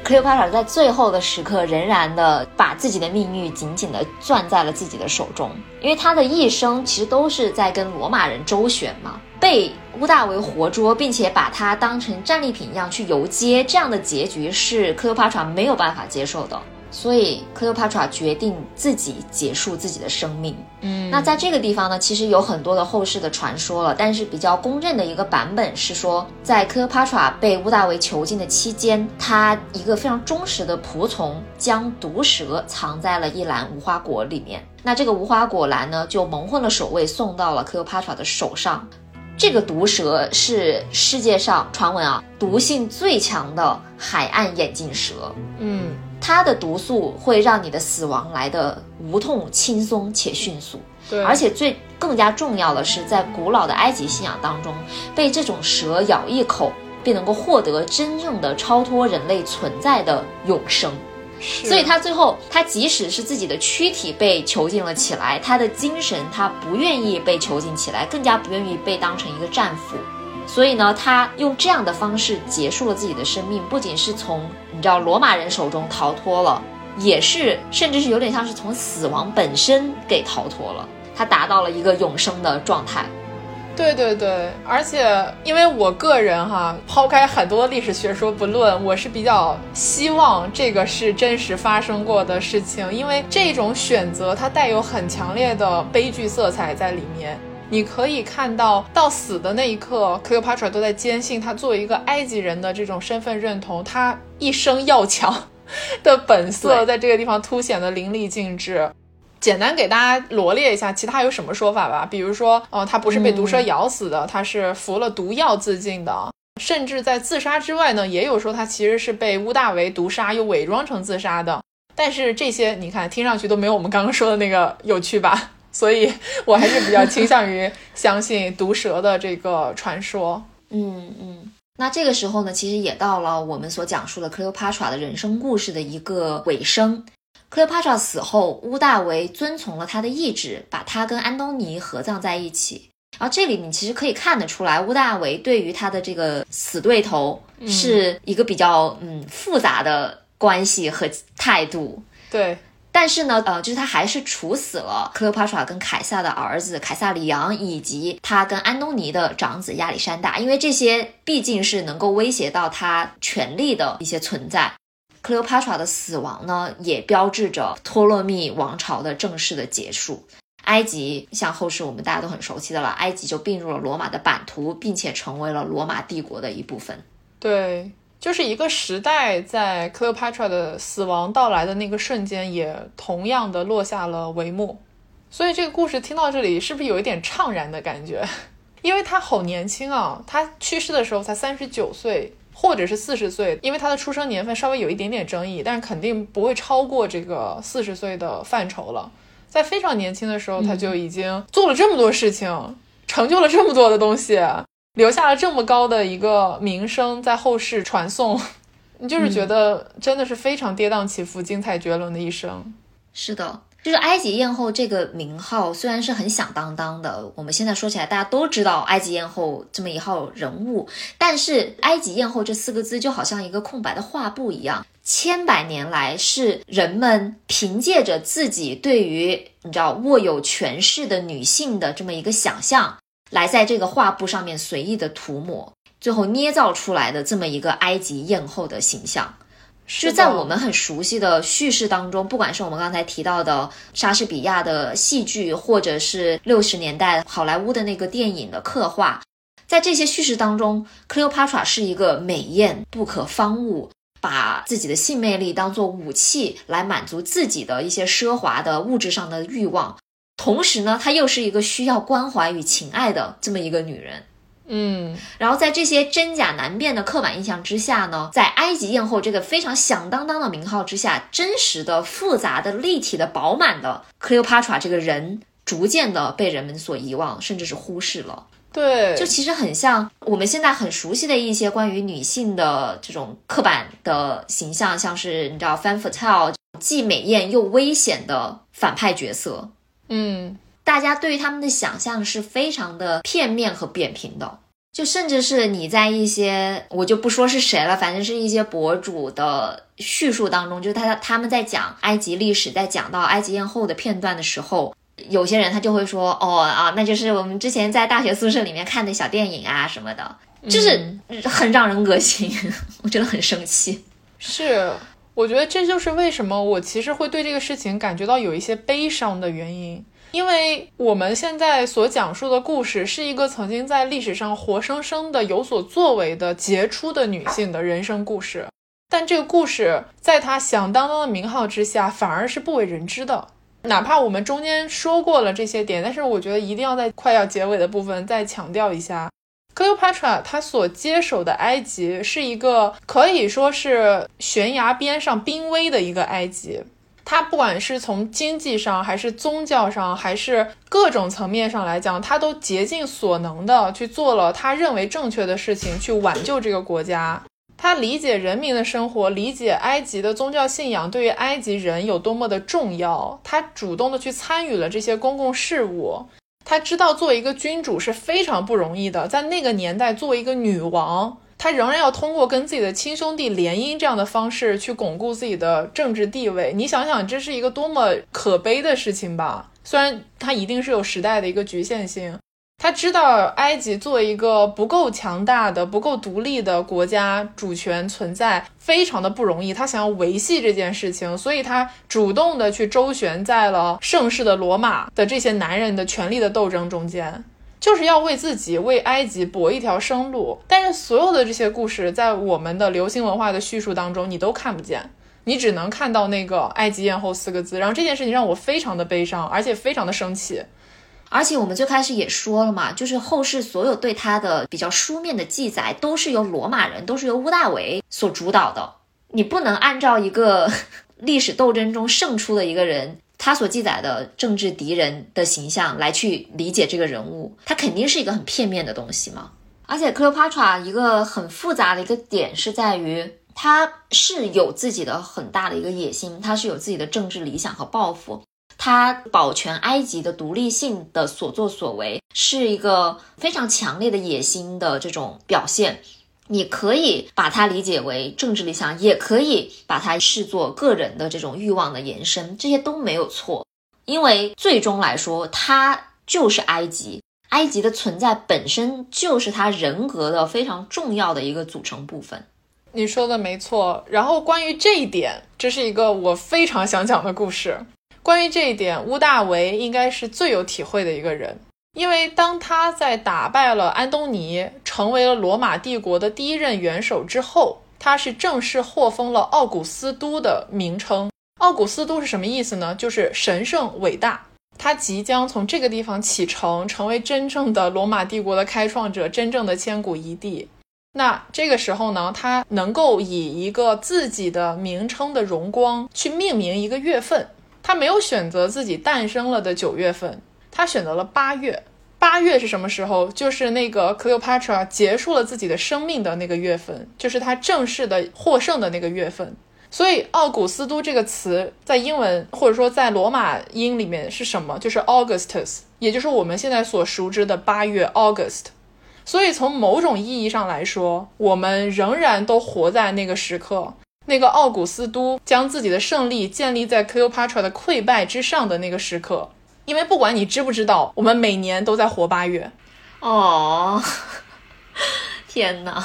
[SPEAKER 2] 克利奥帕特在最后的时刻，仍然的把自己的命运紧紧的攥在了自己的手中，因为他的一生其实都是在跟罗马人周旋嘛，被乌大维活捉，并且把他当成战利品一样去游街，这样的结局是克利奥帕特没有办法接受的。所以，Cleopatra 决定自己结束自己的生命。
[SPEAKER 1] 嗯，
[SPEAKER 2] 那在这个地方呢，其实有很多的后世的传说了，但是比较公认的一个版本是说，在 Cleopatra 被乌大维囚禁的期间，他一个非常忠实的仆从将毒蛇藏在了一篮无花果里面。那这个无花果篮呢，就蒙混了守卫，送到了 Cleopatra 的手上。这个毒蛇是世界上传闻啊，毒性最强的海岸眼镜蛇。
[SPEAKER 1] 嗯。
[SPEAKER 2] 它的毒素会让你的死亡来的无痛、轻松且迅速。
[SPEAKER 1] 对，
[SPEAKER 2] 而且最更加重要的是，在古老的埃及信仰当中，被这种蛇咬一口，便能够获得真正的超脱人类存在的永生。所以，他最后，他即使是自己的躯体被囚禁了起来，他的精神他不愿意被囚禁起来，更加不愿意被当成一个战俘。所以呢，他用这样的方式结束了自己的生命，不仅是从你知道罗马人手中逃脱了，也是甚至是有点像是从死亡本身给逃脱了。他达到了一个永生的状态。
[SPEAKER 1] 对对对，而且因为我个人哈，抛开很多历史学说不论，我是比较希望这个是真实发生过的事情，因为这种选择它带有很强烈的悲剧色彩在里面。你可以看到，到死的那一刻，Cleopatra 都在坚信他作为一个埃及人的这种身份认同，他一生要强的本色，在这个地方凸显的淋漓尽致。简单给大家罗列一下，其他有什么说法吧？比如说，哦，他不是被毒蛇咬死的，他是服了毒药自尽的。甚至在自杀之外呢，也有说他其实是被乌大维毒杀，又伪装成自杀的。但是这些你看，听上去都没有我们刚刚说的那个有趣吧？所以我还是比较倾向于相信毒蛇的这个传说。
[SPEAKER 2] 嗯嗯。那这个时候呢，其实也到了我们所讲述的 Cleopatra 的人生故事的一个尾声。Cleopatra 死后，乌大维遵从了他的意志，把他跟安东尼合葬在一起。然后这里你其实可以看得出来，乌大维对于他的这个死对头是一个比较嗯复杂的关系和态度。
[SPEAKER 1] 对。
[SPEAKER 2] 但是呢，呃，就是他还是处死了克罗帕 a 跟凯撒的儿子凯撒里昂，以及他跟安东尼的长子亚历山大，因为这些毕竟是能够威胁到他权力的一些存在。克利奥帕 a 的死亡呢，也标志着托勒密王朝的正式的结束。埃及像后世我们大家都很熟悉的了，埃及就并入了罗马的版图，并且成为了罗马帝国的一部分。
[SPEAKER 1] 对。就是一个时代在 Cleopatra 的死亡到来的那个瞬间，也同样的落下了帷幕。所以这个故事听到这里，是不是有一点怅然的感觉？因为他好年轻啊，他去世的时候才三十九岁，或者是四十岁，因为他的出生年份稍微有一点点争议，但是肯定不会超过这个四十岁的范畴了。在非常年轻的时候，他就已经做了这么多事情，成就了这么多的东西。留下了这么高的一个名声，在后世传颂，你就是觉得真的是非常跌宕起伏、精彩绝伦的一生。
[SPEAKER 2] 是的，就是埃及艳后这个名号虽然是很响当当的，我们现在说起来大家都知道埃及艳后这么一号人物，但是埃及艳后这四个字就好像一个空白的画布一样，千百年来是人们凭借着自己对于你知道握有权势的女性的这么一个想象。来在这个画布上面随意的涂抹，最后捏造出来的这么一个埃及艳后的形象，是在我们很熟悉的叙事当中，不管是我们刚才提到的莎士比亚的戏剧，或者是六十年代好莱坞的那个电影的刻画，在这些叙事当中，Cleopatra 是一个美艳不可方物，把自己的性魅力当做武器来满足自己的一些奢华的物质上的欲望。同时呢，她又是一个需要关怀与情爱的这么一个女人，
[SPEAKER 1] 嗯，
[SPEAKER 2] 然后在这些真假难辨的刻板印象之下呢，在埃及艳后这个非常响当当的名号之下，真实的、复杂的、立体的、饱满的 Cleopatra 这个人，逐渐的被人们所遗忘，甚至是忽视了。
[SPEAKER 1] 对，
[SPEAKER 2] 就其实很像我们现在很熟悉的一些关于女性的这种刻板的形象，像是你知道 Fan Fatale，既美艳又危险的反派角色。
[SPEAKER 1] 嗯，
[SPEAKER 2] 大家对于他们的想象是非常的片面和扁平的，就甚至是你在一些我就不说是谁了，反正是一些博主的叙述当中，就是他他们在讲埃及历史，在讲到埃及艳后的片段的时候，有些人他就会说，哦啊，那就是我们之前在大学宿舍里面看的小电影啊什么的，就是很让人恶心，我觉得很生气。
[SPEAKER 1] 是。我觉得这就是为什么我其实会对这个事情感觉到有一些悲伤的原因，因为我们现在所讲述的故事是一个曾经在历史上活生生的有所作为的杰出的女性的人生故事，但这个故事在她响当当的名号之下反而是不为人知的。哪怕我们中间说过了这些点，但是我觉得一定要在快要结尾的部分再强调一下。Cleopatra 她所接手的埃及是一个可以说是悬崖边上濒危的一个埃及，他不管是从经济上，还是宗教上，还是各种层面上来讲，他都竭尽所能的去做了他认为正确的事情，去挽救这个国家。他理解人民的生活，理解埃及的宗教信仰对于埃及人有多么的重要，他主动的去参与了这些公共事务。他知道做一个君主是非常不容易的，在那个年代，作为一个女王，她仍然要通过跟自己的亲兄弟联姻这样的方式去巩固自己的政治地位。你想想，这是一个多么可悲的事情吧？虽然它一定是有时代的一个局限性。他知道埃及作为一个不够强大的、不够独立的国家，主权存在非常的不容易。他想要维系这件事情，所以他主动的去周旋在了盛世的罗马的这些男人的权力的斗争中间，就是要为自己、为埃及搏一条生路。但是所有的这些故事，在我们的流行文化的叙述当中，你都看不见，你只能看到那个“埃及艳后”四个字。然后这件事情让我非常的悲伤，而且非常的生气。
[SPEAKER 2] 而且我们最开始也说了嘛，就是后世所有对他的比较书面的记载，都是由罗马人，都是由屋大维所主导的。你不能按照一个 历史斗争中胜出的一个人，他所记载的政治敌人的形象来去理解这个人物，他肯定是一个很片面的东西嘛。而且 Cleopatra 一个很复杂的一个点是在于，他是有自己的很大的一个野心，他是有自己的政治理想和抱负。他保全埃及的独立性的所作所为，是一个非常强烈的野心的这种表现。你可以把它理解为政治理想，也可以把它视作个人的这种欲望的延伸，这些都没有错。因为最终来说，他就是埃及，埃及的存在本身就是他人格的非常重要的一个组成部分。
[SPEAKER 1] 你说的没错。然后关于这一点，这是一个我非常想讲的故事。关于这一点，乌大维应该是最有体会的一个人，因为当他在打败了安东尼，成为了罗马帝国的第一任元首之后，他是正式获封了奥古斯都的名称。奥古斯都是什么意思呢？就是神圣伟大。他即将从这个地方启程，成为真正的罗马帝国的开创者，真正的千古一帝。那这个时候呢，他能够以一个自己的名称的荣光去命名一个月份。他没有选择自己诞生了的九月份，他选择了八月。八月是什么时候？就是那个 Cleopatra 结束了自己的生命的那个月份，就是他正式的获胜的那个月份。所以，奥古斯都这个词在英文或者说在罗马音里面是什么？就是 Augustus，也就是我们现在所熟知的八月 August。所以，从某种意义上来说，我们仍然都活在那个时刻。那个奥古斯都将自己的胜利建立在 Cleopatra 的溃败之上的那个时刻，因为不管你知不知道，我们每年都在活八月。
[SPEAKER 2] 哦，天哪！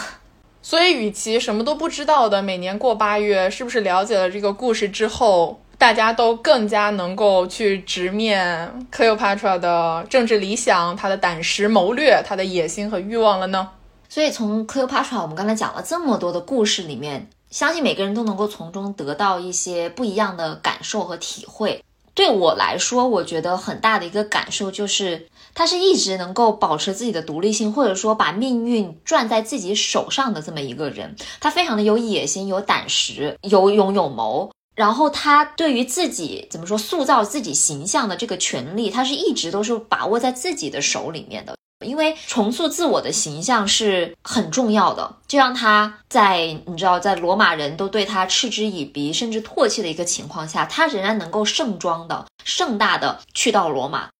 [SPEAKER 1] 所以，与其什么都不知道的每年过八月，是不是了解了这个故事之后，大家都更加能够去直面 Cleopatra 的政治理想、他的胆识谋略、他的野心和欲望了呢？
[SPEAKER 2] 所以，从 Cleopatra 我们刚才讲了这么多的故事里面。相信每个人都能够从中得到一些不一样的感受和体会。对我来说，我觉得很大的一个感受就是，他是一直能够保持自己的独立性，或者说把命运攥在自己手上的这么一个人。他非常的有野心、有胆识、有勇有谋。然后他对于自己怎么说塑造自己形象的这个权利，他是一直都是把握在自己的手里面的。因为重塑自我的形象是很重要的，就让他在你知道，在罗马人都对他嗤之以鼻，甚至唾弃的一个情况下，他仍然能够盛装的、盛大的去到罗马，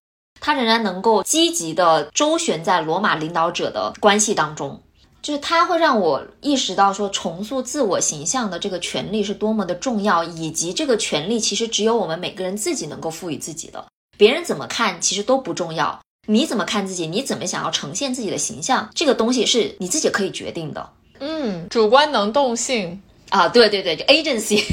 [SPEAKER 2] 他仍然能够积极的周旋在罗马领导者的关系当中，就是他会让我意识到说，重塑自我形象的这个权利是多么的重要，以及这个权利其实只有我们每个人自己能够赋予自己的，别人怎么看其实都不重要。你怎么看自己？你怎么想要呈现自己的形象？这个东西是你自己可以决定的。
[SPEAKER 1] 嗯，主观能动性
[SPEAKER 2] 啊，对对对，就 agency。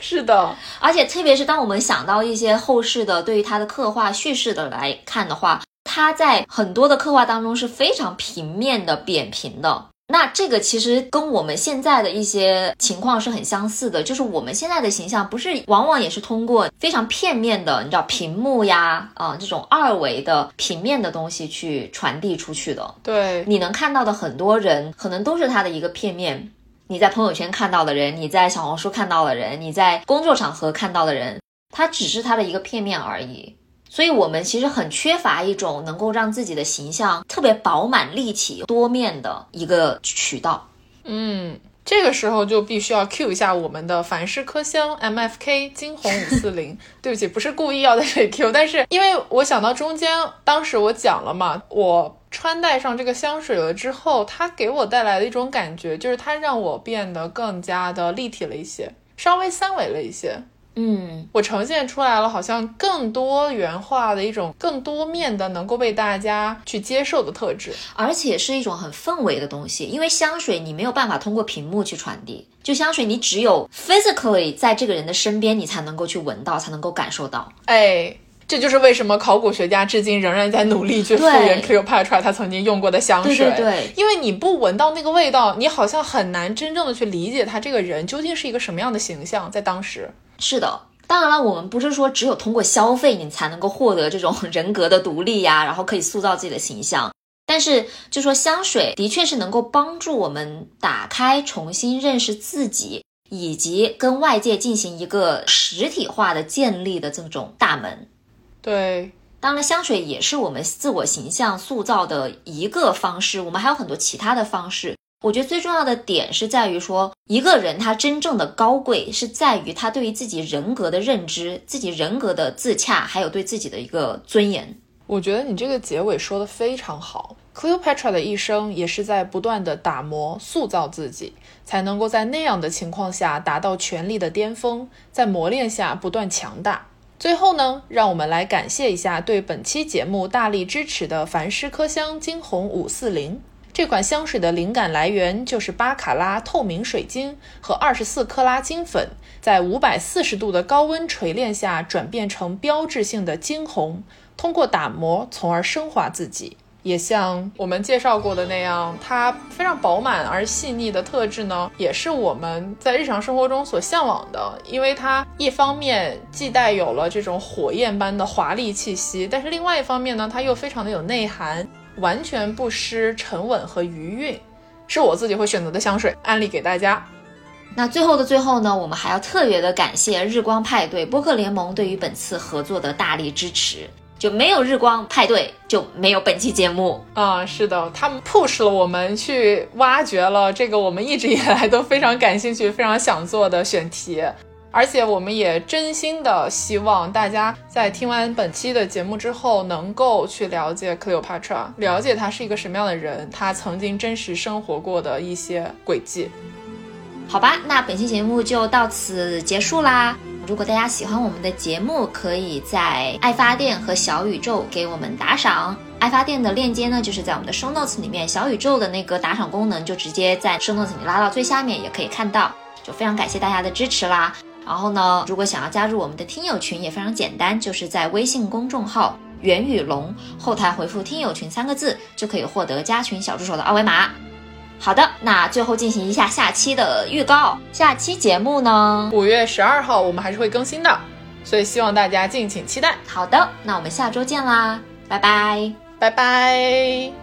[SPEAKER 1] 是的，
[SPEAKER 2] 而且特别是当我们想到一些后世的对于他的刻画叙事的来看的话，他在很多的刻画当中是非常平面的、扁平的。那这个其实跟我们现在的一些情况是很相似的，就是我们现在的形象不是往往也是通过非常片面的，你知道屏幕呀，啊这种二维的平面的东西去传递出去的。
[SPEAKER 1] 对，
[SPEAKER 2] 你能看到的很多人，可能都是他的一个片面。你在朋友圈看到的人，你在小红书看到的人，你在工作场合看到的人，他只是他的一个片面而已。所以，我们其实很缺乏一种能够让自己的形象特别饱满、立体、多面的一个渠道。
[SPEAKER 1] 嗯，这个时候就必须要 cue 一下我们的凡士科香 M F K 金红五四零。对不起，不是故意要在这里 Q，但是因为我想到中间，当时我讲了嘛，我穿戴上这个香水了之后，它给我带来的一种感觉，就是它让我变得更加的立体了一些，稍微三维了一些。
[SPEAKER 2] 嗯，
[SPEAKER 1] 我呈现出来了，好像更多元化的一种、更多面的能够被大家去接受的特质，
[SPEAKER 2] 而且是一种很氛围的东西。因为香水你没有办法通过屏幕去传递，就香水你只有 physically 在这个人的身边，你才能够去闻到，才能够感受到。
[SPEAKER 1] 哎，这就是为什么考古学家至今仍然在努力去复原 Cleopatra 他曾经用过的香水。
[SPEAKER 2] 对对对，
[SPEAKER 1] 因为你不闻到那个味道，你好像很难真正的去理解他这个人究竟是一个什么样的形象，在当时。
[SPEAKER 2] 是的，当然了，我们不是说只有通过消费你才能够获得这种 人格的独立呀，然后可以塑造自己的形象。但是就说香水的确是能够帮助我们打开、重新认识自己，以及跟外界进行一个实体化的建立的这种大门。
[SPEAKER 1] 对，
[SPEAKER 2] 当然，香水也是我们自我形象塑造的一个方式。我们还有很多其他的方式。我觉得最重要的点是在于说，一个人他真正的高贵是在于他对于自己人格的认知、自己人格的自洽，还有对自己的一个尊严。
[SPEAKER 1] 我觉得你这个结尾说的非常好。Cleopatra 的一生也是在不断的打磨、塑造自己，才能够在那样的情况下达到权力的巅峰，在磨练下不断强大。最后呢，让我们来感谢一下对本期节目大力支持的凡诗科香金红五四零。这款香水的灵感来源就是巴卡拉透明水晶和二十四克拉金粉，在五百四十度的高温锤炼下转变成标志性的金红，通过打磨，从而升华自己。也像我们介绍过的那样，它非常饱满而细腻的特质呢，也是我们在日常生活中所向往的。因为它一方面既带有了这种火焰般的华丽气息，但是另外一方面呢，它又非常的有内涵。完全不失沉稳和余韵，是我自己会选择的香水，安利给大家。
[SPEAKER 2] 那最后的最后呢，我们还要特别的感谢日光派对播客联盟对于本次合作的大力支持，就没有日光派对就没有本期节目
[SPEAKER 1] 啊。是的，他们 push 了我们去挖掘了这个我们一直以来都非常感兴趣、非常想做的选题。而且我们也真心的希望大家在听完本期的节目之后，能够去了解 Cleopatra，了解他是一个什么样的人，他曾经真实生活过的一些轨迹。
[SPEAKER 2] 好吧，那本期节目就到此结束啦。如果大家喜欢我们的节目，可以在爱发电和小宇宙给我们打赏。爱发电的链接呢，就是在我们的 Show Notes 里面，小宇宙的那个打赏功能就直接在 Show Notes 里拉到最下面，也可以看到。就非常感谢大家的支持啦。然后呢，如果想要加入我们的听友群，也非常简单，就是在微信公众号“袁宇龙”后台回复“听友群”三个字，就可以获得加群小助手的二维码。好的，那最后进行一下下期的预告。下期节目呢，
[SPEAKER 1] 五月十二号我们还是会更新的，所以希望大家敬请期待。
[SPEAKER 2] 好的，那我们下周见啦，拜拜，
[SPEAKER 1] 拜拜。